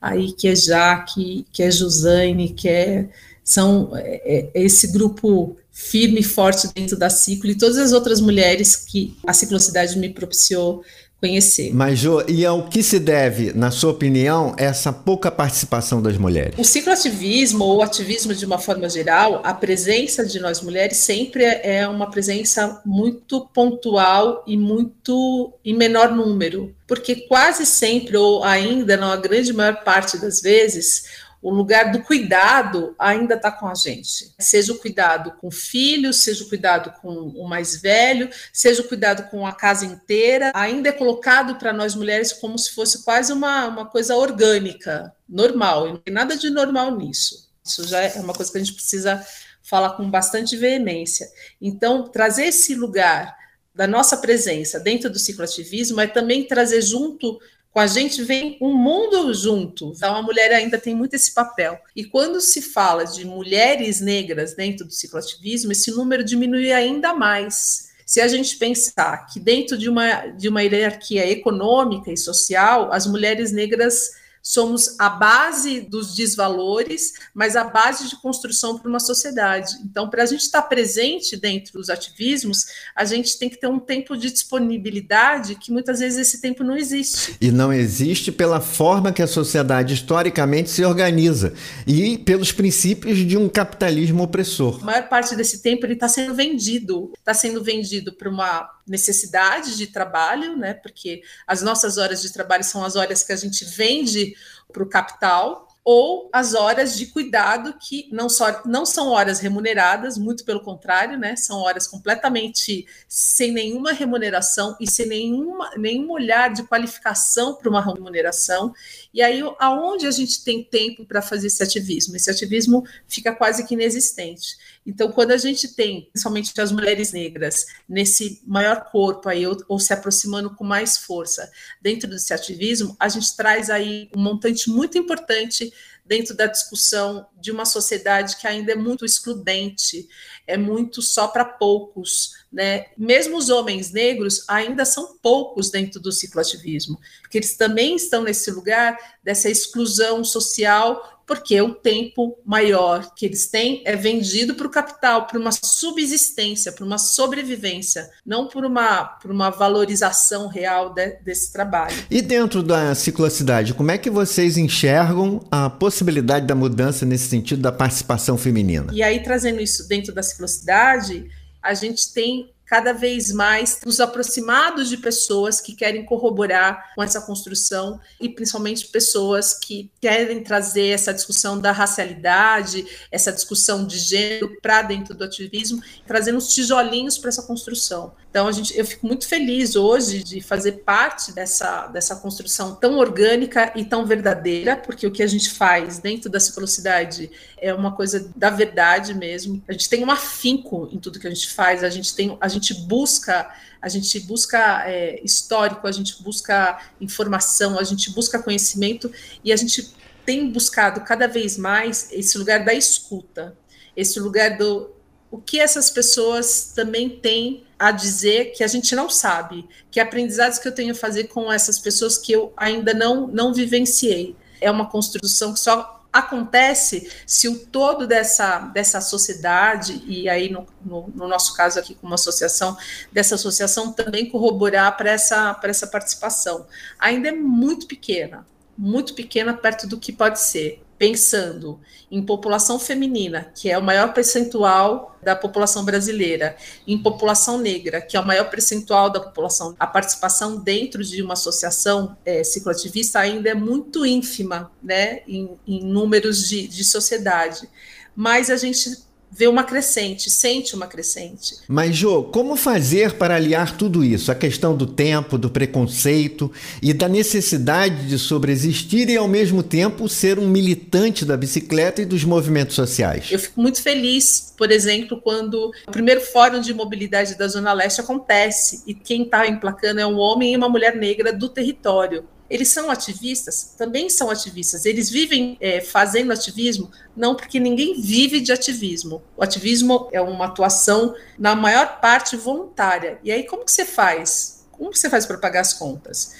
aí, que é Jaque, que é Josane, que é, são é, é esse grupo firme e forte dentro da Ciclo, e todas as outras mulheres que a Ciclocidade me propiciou conhecer. Mas, Jo, e ao que se deve, na sua opinião, essa pouca participação das mulheres? O cicloativismo, ou ativismo de uma forma geral, a presença de nós mulheres sempre é uma presença muito pontual e muito em menor número, porque quase sempre, ou ainda, na grande maior parte das vezes, o lugar do cuidado ainda está com a gente. Seja o cuidado com o filho, seja o cuidado com o mais velho, seja o cuidado com a casa inteira, ainda é colocado para nós mulheres como se fosse quase uma, uma coisa orgânica, normal, e não tem nada de normal nisso. Isso já é uma coisa que a gente precisa falar com bastante veemência. Então, trazer esse lugar da nossa presença dentro do cicloativismo é também trazer junto com a gente vem um mundo junto. Então, a mulher ainda tem muito esse papel. E quando se fala de mulheres negras dentro do cicloativismo, esse número diminui ainda mais. Se a gente pensar que dentro de uma, de uma hierarquia econômica e social, as mulheres negras somos a base dos desvalores, mas a base de construção para uma sociedade. Então, para a gente estar presente dentro dos ativismos, a gente tem que ter um tempo de disponibilidade que muitas vezes esse tempo não existe. E não existe pela forma que a sociedade historicamente se organiza e pelos princípios de um capitalismo opressor. A maior parte desse tempo ele está sendo vendido, está sendo vendido para uma necessidade de trabalho, né? Porque as nossas horas de trabalho são as horas que a gente vende para o capital, ou as horas de cuidado que não, só, não são horas remuneradas, muito pelo contrário, né? São horas completamente sem nenhuma remuneração e sem nenhuma, nenhum olhar de qualificação para uma remuneração. E aí, aonde a gente tem tempo para fazer esse ativismo? Esse ativismo fica quase que inexistente. Então, quando a gente tem, principalmente as mulheres negras, nesse maior corpo aí, ou, ou, se aproximando com mais força dentro desse ativismo, a gente traz aí um montante muito importante dentro da discussão de uma sociedade que ainda é muito excludente, é muito só para poucos, né? Mesmo os homens negros ainda são poucos dentro do cicloativismo, porque eles também estão nesse lugar dessa exclusão social porque o tempo maior que eles têm é vendido para o capital, para uma subsistência, para uma sobrevivência, não por uma, por uma valorização real de, desse trabalho. E dentro da ciclocidade, como é que vocês enxergam a possibilidade da mudança nesse sentido da participação feminina? E aí, trazendo isso dentro da ciclocidade, a gente tem cada vez mais nos aproximados de pessoas que querem corroborar com essa construção e principalmente pessoas que querem trazer essa discussão da racialidade, essa discussão de gênero para dentro do ativismo, trazendo os tijolinhos para essa construção. Então a gente, eu fico muito feliz hoje de fazer parte dessa, dessa construção tão orgânica e tão verdadeira, porque o que a gente faz dentro da ciclocidade é uma coisa da verdade mesmo. A gente tem um afinco em tudo que a gente faz, a gente tem a gente gente busca, a gente busca é, histórico, a gente busca informação, a gente busca conhecimento e a gente tem buscado cada vez mais esse lugar da escuta, esse lugar do o que essas pessoas também têm a dizer que a gente não sabe, que aprendizados que eu tenho a fazer com essas pessoas que eu ainda não não vivenciei. É uma construção que só acontece se o todo dessa, dessa sociedade, e aí no, no, no nosso caso aqui como associação, dessa associação também corroborar para essa, essa participação. Ainda é muito pequena, muito pequena perto do que pode ser pensando em população feminina, que é o maior percentual da população brasileira, em população negra, que é o maior percentual da população, a participação dentro de uma associação é, cicloativista ainda é muito ínfima, né, em, em números de, de sociedade. Mas a gente vê uma crescente, sente uma crescente. Mas, Jô, como fazer para aliar tudo isso? A questão do tempo, do preconceito e da necessidade de sobreexistir e, ao mesmo tempo, ser um militante da bicicleta e dos movimentos sociais? Eu fico muito feliz, por exemplo, quando o primeiro Fórum de Mobilidade da Zona Leste acontece e quem está emplacando é um homem e uma mulher negra do território. Eles são ativistas? Também são ativistas. Eles vivem é, fazendo ativismo? Não, porque ninguém vive de ativismo. O ativismo é uma atuação, na maior parte, voluntária. E aí, como que você faz? Como que você faz para pagar as contas?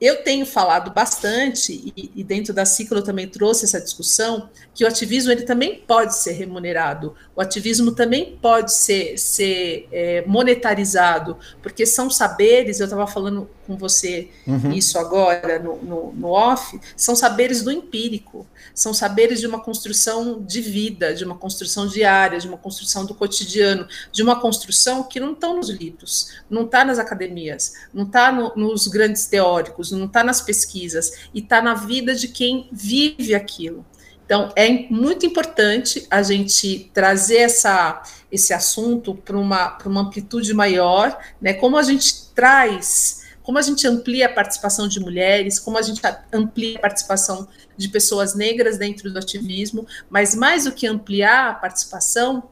eu tenho falado bastante, e, e, dentro da ciclo eu também trouxe essa discussão, que o ativismo ele também pode ser remunerado, o ativismo também pode ser, ser é, monetarizado, porque são saberes, eu estava falando com você uhum. isso agora no, no, no off, são saberes do empírico, são saberes de uma construção de vida, de uma construção diária, de uma construção do cotidiano, de uma construção que não estão nos livros, não está nas academias, não está no, nos grandes teóricos, não está nas pesquisas, e está na vida de quem vive aquilo. Então, é muito importante a gente trazer essa, esse assunto para uma, uma amplitude maior, né? Como a gente traz como a gente amplia a participação de mulheres, como a gente amplia a participação de pessoas negras dentro do ativismo, mas mais do que ampliar a participação,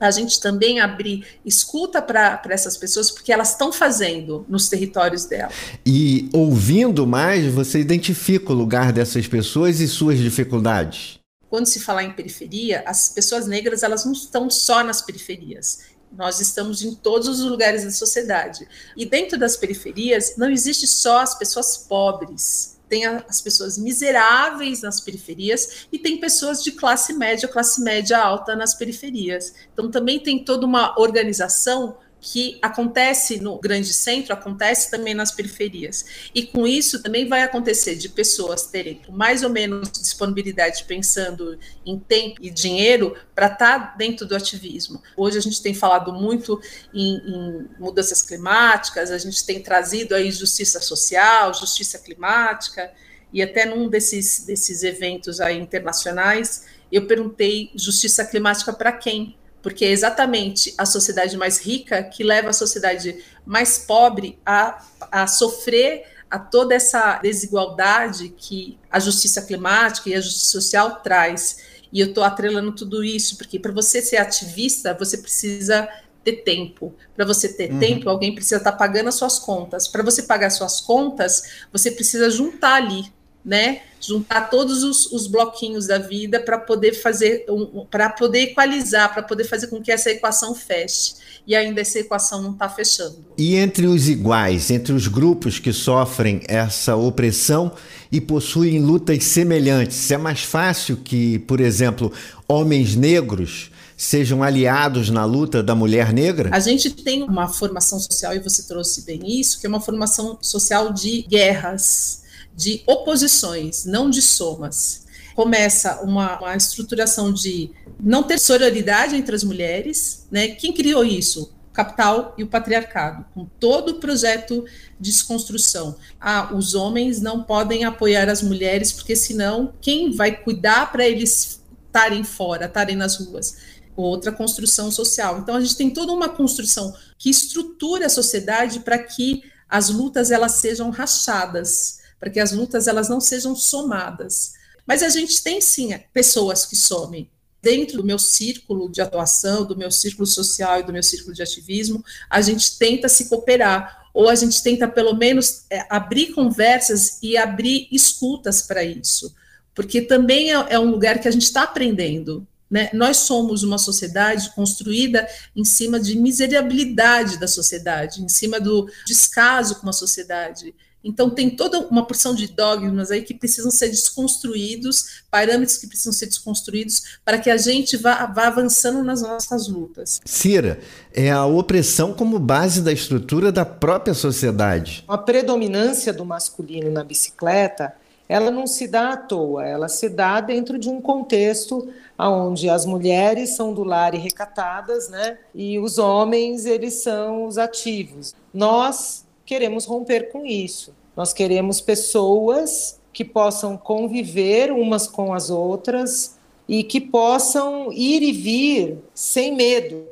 a gente também abrir escuta para essas pessoas, porque elas estão fazendo nos territórios dela. E ouvindo mais, você identifica o lugar dessas pessoas e suas dificuldades. Quando se falar em periferia, as pessoas negras elas não estão só nas periferias. Nós estamos em todos os lugares da sociedade. E dentro das periferias, não existe só as pessoas pobres. Tem as pessoas miseráveis nas periferias e tem pessoas de classe média, classe média alta nas periferias. Então, também tem toda uma organização que acontece no grande centro, acontece também nas periferias. E com isso também vai acontecer de pessoas terem mais ou menos disponibilidade pensando em tempo e dinheiro para estar tá dentro do ativismo. Hoje a gente tem falado muito em, em, mudanças climáticas, a gente tem trazido aí justiça social, justiça climática, e até num desses, desses eventos aí internacionais, eu perguntei justiça climática para quem? Porque é exatamente a sociedade mais rica que leva a sociedade mais pobre a, a sofrer a toda essa desigualdade que a justiça climática e a justiça social traz. E eu estou atrelando tudo isso, porque para você ser ativista, você precisa ter tempo. Para você ter uhum. tempo, alguém precisa estar tá pagando as suas contas. Para você pagar suas contas, você precisa juntar ali né? Juntar todos os, os bloquinhos da vida para poder fazer, um, para poder equalizar, para poder fazer com que essa equação feche. E ainda essa equação não está fechando. E entre os iguais, entre os grupos que sofrem essa opressão e possuem lutas semelhantes, é mais fácil que, por exemplo, homens negros sejam aliados na luta da mulher negra? A gente tem uma formação social, e você trouxe bem isso, que é uma formação social de guerras, de oposições, não de somas. Começa uma, uma estruturação de não ter sororidade entre as mulheres, né? Quem criou isso? capital e o patriarcado, com todo o projeto de desconstrução. Ah, os homens não podem apoiar as mulheres, porque senão quem vai cuidar para eles estarem fora, estarem nas ruas? outra construção social. Então a gente tem toda uma construção que estrutura a sociedade para que as lutas elas sejam rachadas, para que as lutas elas não sejam somadas. Mas a gente tem sim pessoas que somem. Dentro do meu círculo de atuação, do meu círculo social e do meu círculo de ativismo, a gente tenta se cooperar, ou a gente tenta pelo menos é, abrir conversas e abrir escutas para isso, porque também é, é um lugar que a gente está aprendendo. Né? Nós somos uma sociedade construída em cima de miserabilidade da sociedade, em cima do descaso com a sociedade. Então, tem toda uma porção de dogmas aí que precisam ser desconstruídos, parâmetros que precisam ser desconstruídos, para que a gente vá, vá avançando nas nossas lutas. Cira, é a opressão como base da estrutura da própria sociedade. A predominância do masculino na bicicleta ela não se dá à toa, ela se dá dentro de um contexto onde as mulheres são do lar e recatadas, né? E os homens, eles são os ativos. Nós queremos romper com isso. Nós queremos pessoas que possam conviver umas com as outras e que possam ir e vir sem medo,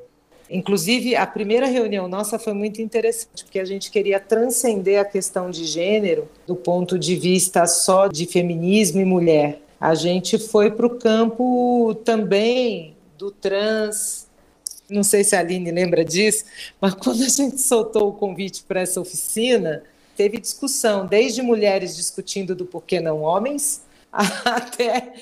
Inclusive, a primeira reunião nossa foi muito interessante, porque a gente queria transcender a questão de gênero do ponto de vista só de feminismo e mulher. A gente foi para o campo também do trans. Não sei se a Aline lembra disso, mas quando a gente soltou o convite para essa oficina, teve discussão, desde mulheres discutindo do porquê não homens, até,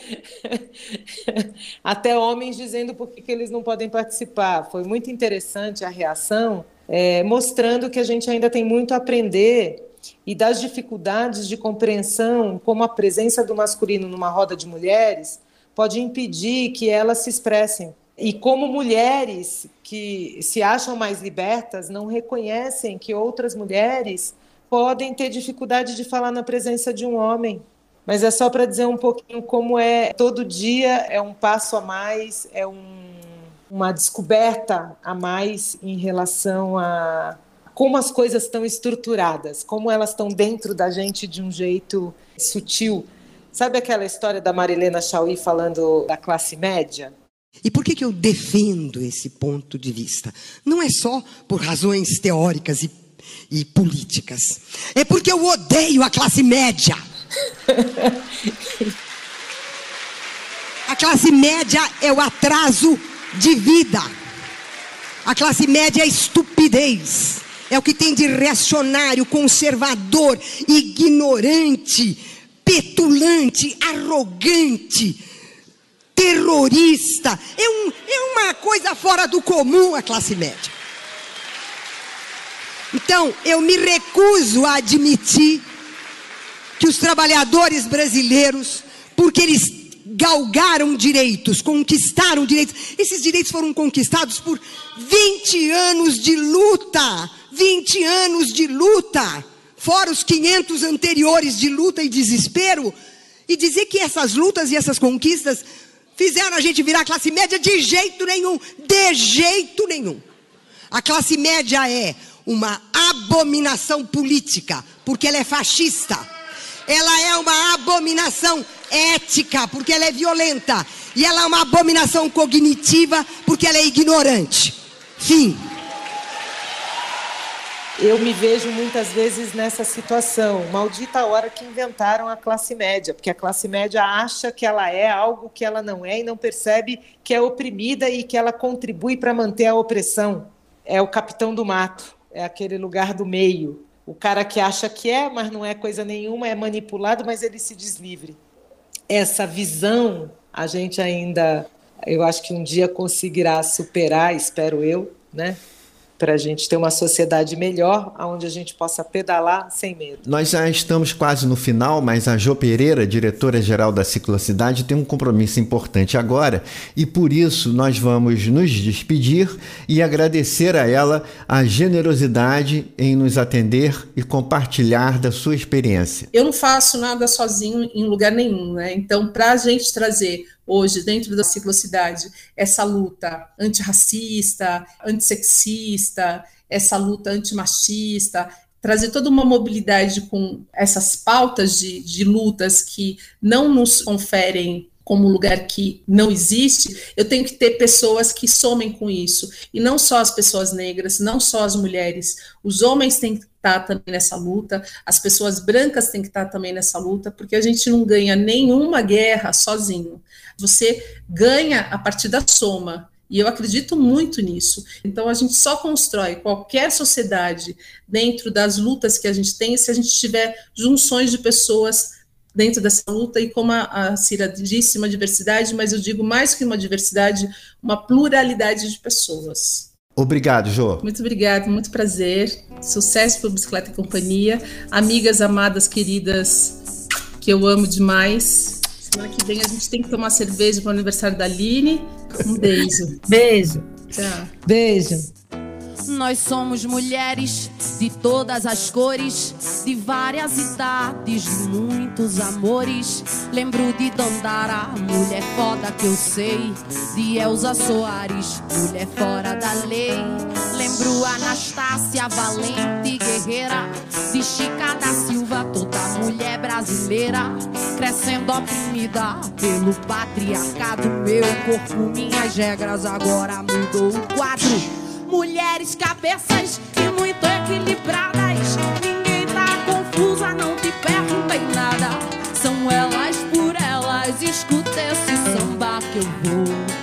até homens dizendo por que, eles não podem participar. Foi muito interessante a reação, é, mostrando que a gente ainda tem muito a aprender e das dificuldades de compreensão, como a presença do masculino numa roda de mulheres pode impedir que elas se expressem. E como mulheres que se acham mais libertas não reconhecem que outras mulheres podem ter dificuldade de falar na presença de um homem mas é só para dizer um pouquinho como é todo dia é um passo a mais, é um, uma descoberta a mais em relação a como as coisas estão estruturadas, como elas estão dentro da gente de um jeito sutil. Sabe aquela história da Marilena Chauí falando da classe média? E por que, que eu defendo esse ponto de vista? Não é só por razões teóricas e, e políticas. É porque eu odeio a classe média. A classe média é o atraso de vida. A classe média é a estupidez. É o que tem de reacionário, conservador, ignorante, petulante, arrogante, terrorista. É, um, é uma coisa fora do comum a classe média. Então, eu me recuso a admitir que os trabalhadores brasileiros, porque eles galgaram direitos, conquistaram direitos, esses direitos foram conquistados por 20 anos de luta, 20 anos de luta, fora os 500 anteriores de luta e desespero, e dizer que essas lutas e essas conquistas fizeram a gente virar classe média de jeito nenhum, de jeito nenhum. A classe média é uma abominação política, porque ela é fascista ela é uma abominação ética, porque ela é violenta. E ela é uma abominação cognitiva, porque ela é ignorante. Fim. Eu me vejo muitas vezes nessa situação. Maldita hora que inventaram a classe média, porque a classe média acha que ela é algo que ela não é e não percebe que é oprimida e que ela contribui para manter a opressão. É o capitão do mato, é aquele lugar do meio o cara que acha que é, mas não é coisa nenhuma, é manipulado, mas ele se deslivre. Essa visão a gente ainda, eu acho que um dia conseguirá superar, espero eu, né? Para a gente ter uma sociedade melhor, onde a gente possa pedalar sem medo. Nós já estamos quase no final, mas a Jo Pereira, diretora-geral da Ciclocidade, tem um compromisso importante agora e por isso nós vamos nos despedir e agradecer a ela a generosidade em nos atender e compartilhar da sua experiência. Eu não faço nada sozinho em lugar nenhum, né? Então, para a gente trazer hoje dentro da ciclocidade essa luta antirracista, antissexista, essa luta antimachista, trazer toda uma mobilidade com essas pautas de, de lutas que não nos conferem como lugar que não existe, eu tenho que ter pessoas que somem com isso. E não só as pessoas negras, não só as mulheres. Os homens têm que estar também nessa luta, as pessoas brancas têm que estar também nessa luta, porque a gente não ganha nenhuma guerra sozinho. Você ganha a partir da soma. E eu acredito muito nisso. Então, a gente só constrói qualquer sociedade dentro das lutas que a gente tem se a gente tiver junções de pessoas dentro dessa luta. E como a, a Cira disse, uma diversidade, mas eu digo mais que uma diversidade, uma pluralidade de pessoas. Obrigado, Jô. Muito obrigado, muito prazer. Sucesso para Bicicleta e Companhia. Amigas amadas, queridas, que eu amo demais. Semana que vem a gente tem que tomar cerveja para o aniversário da Aline. Um beijo. Beijo. Tchau. Beijo. Nós somos mulheres de todas as cores, de várias idades, de muitos amores. Lembro de Dandara, mulher foda que eu sei. De Elza Soares, mulher fora da lei. Lembro Anastácia, valente guerreira. De Chica da Silva, toda mulher brasileira. Crescendo oprimida pelo patriarcado. Meu corpo, minhas regras, agora mudou o quadro. Mulheres cabeças e muito equilibradas. Ninguém tá confusa, não te perguntem nada. São elas por elas. Escuta esse samba que eu vou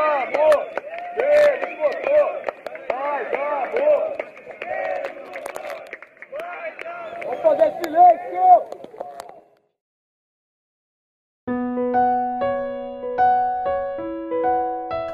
Amor, menos motor. Mais amor. Vamos fazer silêncio.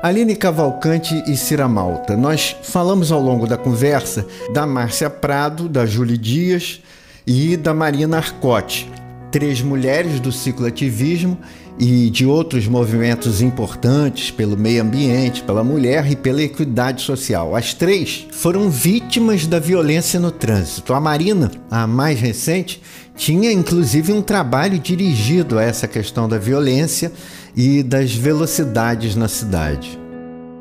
Aline Cavalcante e Cira Malta, nós falamos ao longo da conversa da Márcia Prado, da Júlia Dias e da Marina Arcote, três mulheres do cicloativismo e de outros movimentos importantes pelo meio ambiente, pela mulher e pela equidade social. As três foram vítimas da violência no trânsito. A Marina, a mais recente, tinha inclusive um trabalho dirigido a essa questão da violência e das velocidades na cidade.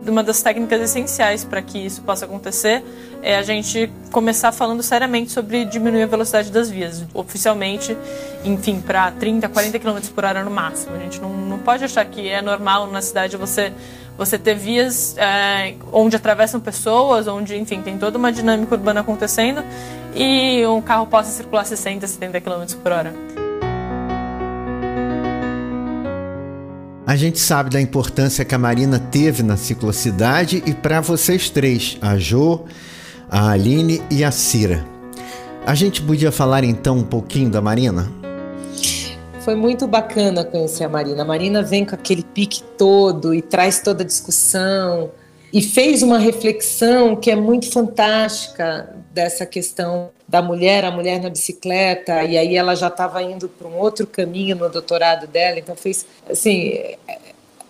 Uma das técnicas essenciais para que isso possa acontecer é a gente começar falando seriamente sobre diminuir a velocidade das vias. Oficialmente, enfim, para 30, 40 km por hora no máximo. A gente não, não pode achar que é normal na cidade você, você ter vias é, onde atravessam pessoas, onde, enfim, tem toda uma dinâmica urbana acontecendo e um carro possa circular 60, 70 km por hora. A gente sabe da importância que a Marina teve na ciclocidade e para vocês três, a Jo, a Aline e a Cira. A gente podia falar então um pouquinho da Marina? Foi muito bacana conhecer a Marina. A Marina vem com aquele pique todo e traz toda a discussão e fez uma reflexão que é muito fantástica dessa questão da mulher, a mulher na bicicleta, e aí ela já estava indo para um outro caminho no doutorado dela, então fez assim,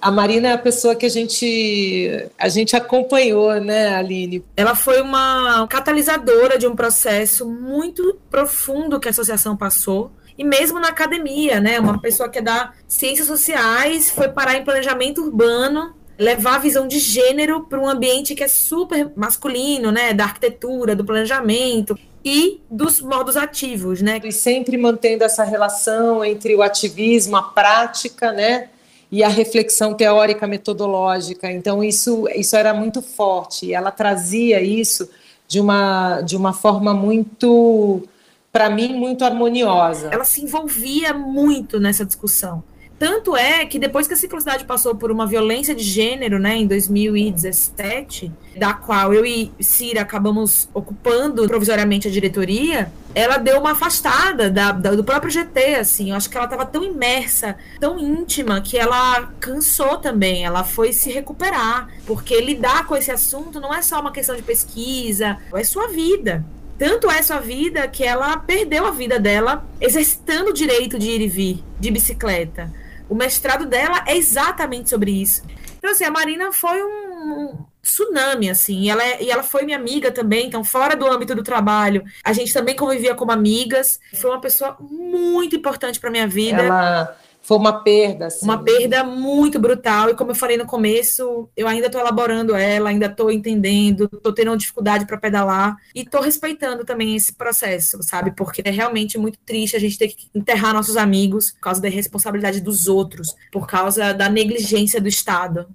a Marina é a pessoa que a gente a gente acompanhou, né, Aline? Ela foi uma catalisadora de um processo muito profundo que a associação passou. E mesmo na academia, né? Uma pessoa que é da ciências sociais foi parar em planejamento urbano levar a visão de gênero para um ambiente que é super masculino, né, da arquitetura, do planejamento e dos modos ativos, né? E sempre mantendo essa relação entre o ativismo, a prática, né, e a reflexão teórica metodológica. Então isso isso era muito forte. E ela trazia isso de uma de uma forma muito para mim muito harmoniosa. Ela se envolvia muito nessa discussão. Tanto é que depois que a Ciclocidade passou por uma violência de gênero, né, em 2017, da qual eu e Cira acabamos ocupando provisoriamente a diretoria, ela deu uma afastada da, da, do próprio GT, assim. Eu acho que ela estava tão imersa, tão íntima, que ela cansou também. Ela foi se recuperar. Porque lidar com esse assunto não é só uma questão de pesquisa, é sua vida. Tanto é sua vida que ela perdeu a vida dela exercitando o direito de ir e vir de bicicleta. O mestrado dela é exatamente sobre isso. Então, assim, a Marina foi um, tsunami, assim, e ela, é, e ela foi minha amiga também, então, fora do âmbito do trabalho, a gente também convivia como amigas. Foi uma pessoa muito importante para minha vida. Ela foi uma perda. Assim. Uma perda muito brutal. E como eu falei no começo, eu ainda estou elaborando ela, ainda estou entendendo, estou tendo dificuldade para pedalar e estou respeitando também esse processo, sabe? Porque é realmente muito triste a gente ter que enterrar nossos amigos por causa da responsabilidade dos outros, por causa da negligência do Estado.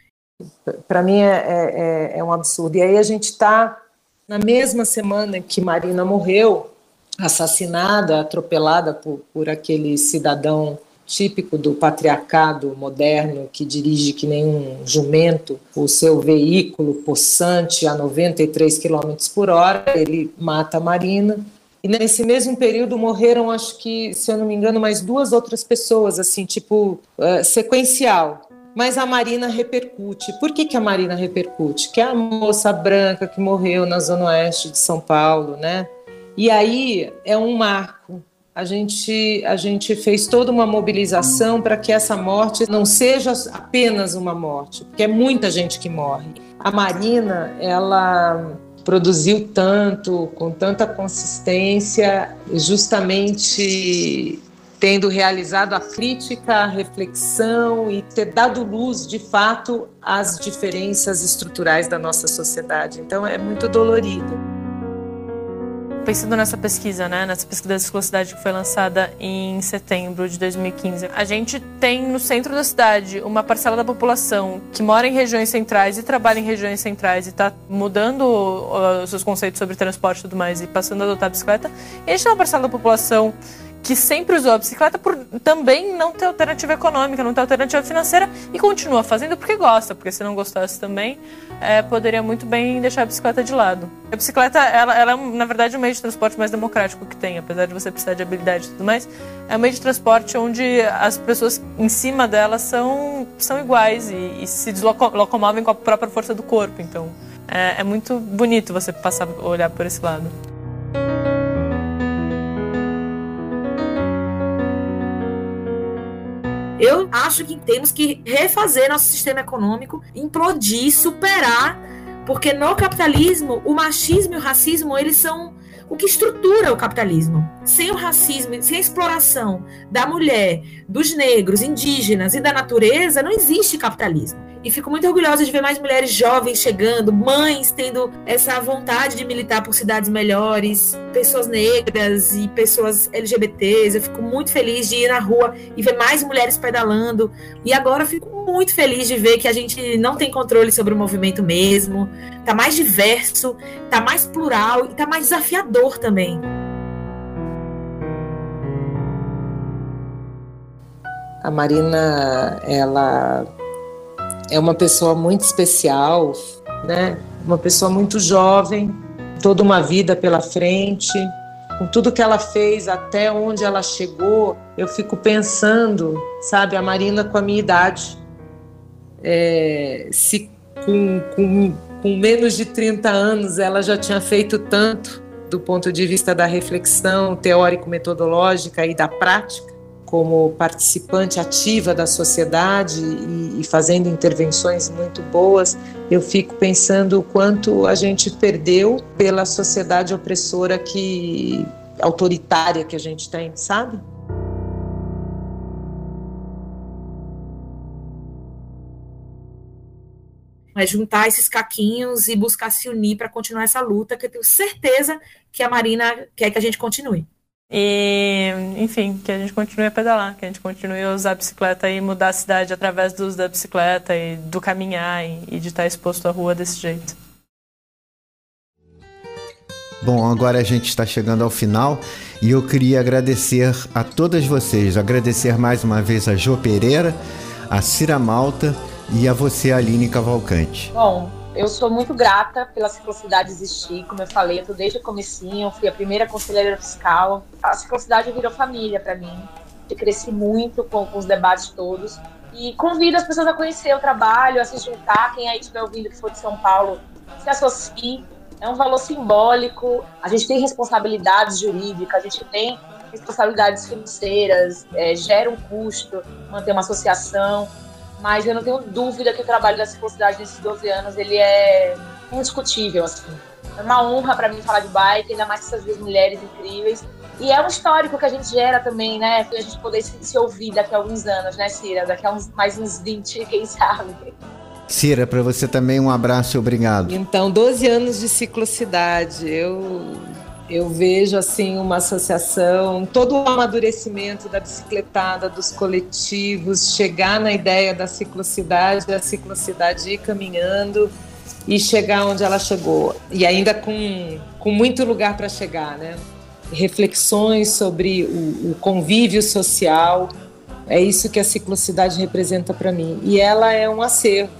Para mim é, é, é um absurdo. E aí a gente está na mesma semana que Marina morreu, assassinada, atropelada por, por aquele cidadão típico do patriarcado moderno que dirige que nem um jumento o seu veículo possante a 93 km por hora, ele mata a Marina. E nesse mesmo período morreram, acho que, se eu não me engano, mais duas outras pessoas, assim, tipo, uh, sequencial. Mas a Marina repercute. Por que, que a Marina repercute? Que é a moça branca que morreu na zona oeste de São Paulo, né? E aí é um marco a gente, a gente fez toda uma mobilização para que essa morte não seja apenas uma morte, porque é muita gente que morre. A Marina, ela produziu tanto, com tanta consistência, justamente tendo realizado a crítica, a reflexão e ter dado luz, de fato, às diferenças estruturais da nossa sociedade. Então, é muito dolorido pensando nessa pesquisa, né, nessa pesquisa da ciclocidade que foi lançada em setembro de 2015, a gente tem no centro da cidade uma parcela da população que mora em regiões centrais e trabalha em regiões centrais e está mudando uh, os seus conceitos sobre transporte e tudo mais e passando a adotar a bicicleta. E a gente tem uma parcela da população que sempre usou a bicicleta por também não ter alternativa econômica, não ter alternativa financeira e continua fazendo porque gosta, porque se não gostasse também, é, poderia muito bem deixar a bicicleta de lado. A bicicleta, ela, ela é, na verdade, o meio de transporte mais democrático que tem, apesar de você precisar de habilidade e tudo mais. É um meio de transporte onde as pessoas em cima dela são, são iguais e, e se locomovem com a própria força do corpo. Então, é, é muito bonito você passar olhar por esse lado. Eu acho que temos que refazer nosso sistema econômico, implodir, superar, porque no capitalismo, o machismo e o racismo, eles são o que estrutura o capitalismo. Sem o racismo, sem a exploração da mulher, dos negros, indígenas e da natureza, não existe capitalismo. E fico muito orgulhosa de ver mais mulheres jovens chegando, mães tendo essa vontade de militar por cidades melhores, pessoas negras e pessoas LGBTs. Eu fico muito feliz de ir na rua e ver mais mulheres pedalando. E agora fico muito feliz de ver que a gente não tem controle sobre o movimento mesmo. Tá mais diverso, tá mais plural e tá mais desafiador também. A Marina, ela é uma pessoa muito especial, né? Uma pessoa muito jovem, toda uma vida pela frente, com tudo que ela fez até onde ela chegou, eu fico pensando, sabe, a Marina com a minha idade, é, se com, com, com menos de 30 anos ela já tinha feito tanto do ponto de vista da reflexão teórico-metodológica e da prática, como participante ativa da sociedade e, e, fazendo intervenções muito boas, eu fico pensando o quanto a gente perdeu pela sociedade opressora que autoritária que a gente tem, sabe? É juntar esses caquinhos e buscar se unir para continuar essa luta, que eu tenho certeza que a Marina quer que a gente continue. E, enfim, que a gente continue a pedalar, que a gente continue a usar a bicicleta e mudar a cidade através do uso da bicicleta e do caminhar e, e de estar exposto à rua desse jeito. Bom, agora a gente está chegando ao final e eu queria agradecer a todas vocês, agradecer mais uma vez a Jo Pereira, a Cira Malta e a você, Aline Cavalcante. Bom, eu sou muito grata pela ciclocidade existir, como eu falei, eu tô desde o comecinho, fui a primeira conselheira fiscal. A ciclocidade virou família para mim. Eu cresci muito com, com, os debates todos. E convido as pessoas a conhecer o trabalho, a se juntar. Quem aí estiver ouvindo que for de São Paulo, se associe. É um valor simbólico. A gente tem responsabilidades jurídicas, a gente tem responsabilidades financeiras, é, gera um custo manter uma associação mas eu não tenho dúvida que o trabalho da ciclocidade nesses 12 anos ele é indiscutível assim. É uma honra para mim falar de bike, ainda mais com essas duas mulheres incríveis. E é um histórico que a gente gera também, né? Pra gente poder se, se ouvir daqui a alguns anos, né, Cira? Daqui a uns, mais uns 20, quem sabe. Cira, para você também um abraço e obrigado. Então, 12 anos de ciclocidade. Eu eu vejo assim uma associação, todo o amadurecimento da bicicletada, dos coletivos, chegar na ideia da ciclocidade, da ciclocidade ir caminhando e chegar onde ela chegou. E ainda com, com muito lugar para chegar, né? Reflexões sobre o, o convívio social, é isso que a ciclocidade representa para mim. E ela é um acervo,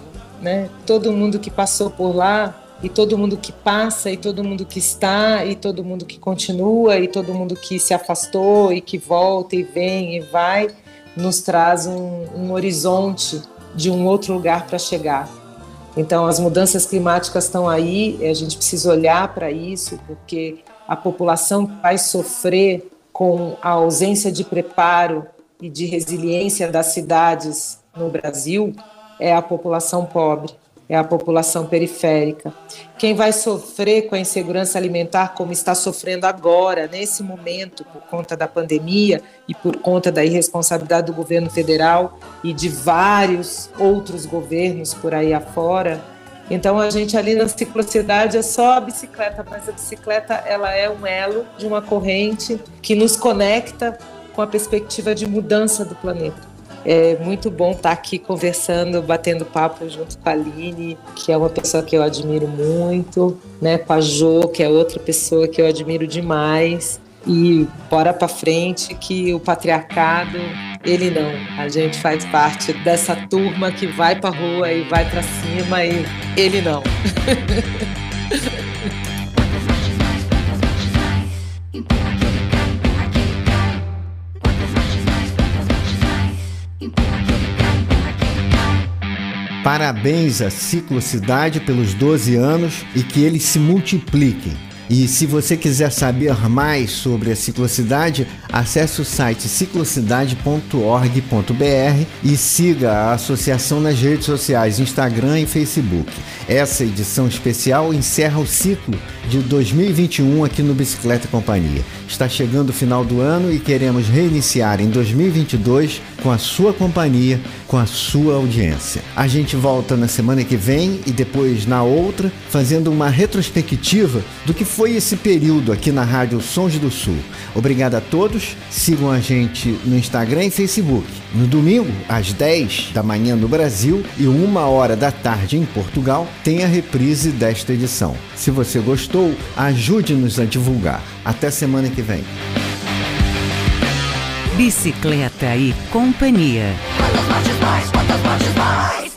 né? Todo mundo que passou por lá e todo mundo que passa, e todo mundo que está, e todo mundo que continua, e todo mundo que se afastou, e que volta, e vem, e vai, nos traz um, um horizonte de um outro lugar para chegar. Então, as mudanças climáticas estão aí, a gente precisa olhar para isso, porque a população vai sofrer com a ausência de preparo e de resiliência das cidades no Brasil é a população pobre é a população periférica. Quem vai sofrer com a insegurança alimentar, como está sofrendo agora, nesse momento, por conta da pandemia e por conta da irresponsabilidade do governo federal e de vários outros governos por aí afora. Então a gente ali na ciclocidade é só a bicicleta, mas a bicicleta ela é um elo de uma corrente que nos conecta com a perspectiva de mudança do planeta. É muito bom estar aqui conversando, batendo papo junto com a Aline, que é uma pessoa que eu admiro muito, né? Com a Jo, que é outra pessoa que eu admiro demais. E bora para frente que o patriarcado, ele não. A gente faz parte dessa turma que vai para rua e vai para cima e ele não. Parabéns à Ciclocidade pelos 12 anos e que eles se multipliquem. E se você quiser saber mais sobre a ciclocidade, acesse o site ciclocidade.org.br e siga a associação nas redes sociais, Instagram e Facebook. Essa edição especial encerra o ciclo de 2021 aqui no Bicicleta Companhia. Está chegando o final do ano e queremos reiniciar em 2022 com a sua companhia, com a sua audiência. A gente volta na semana que vem e depois na outra, fazendo uma retrospectiva do que foi esse período aqui na Rádio Sons do Sul. Obrigado a todos. Sigam a gente no Instagram e Facebook. No domingo, às 10 da manhã no Brasil e uma hora da tarde em Portugal, tem a reprise desta edição. Se você gostou, ajude-nos a divulgar. Até semana que vem. Bicicleta e Companhia. Quantas mais, quantas mais.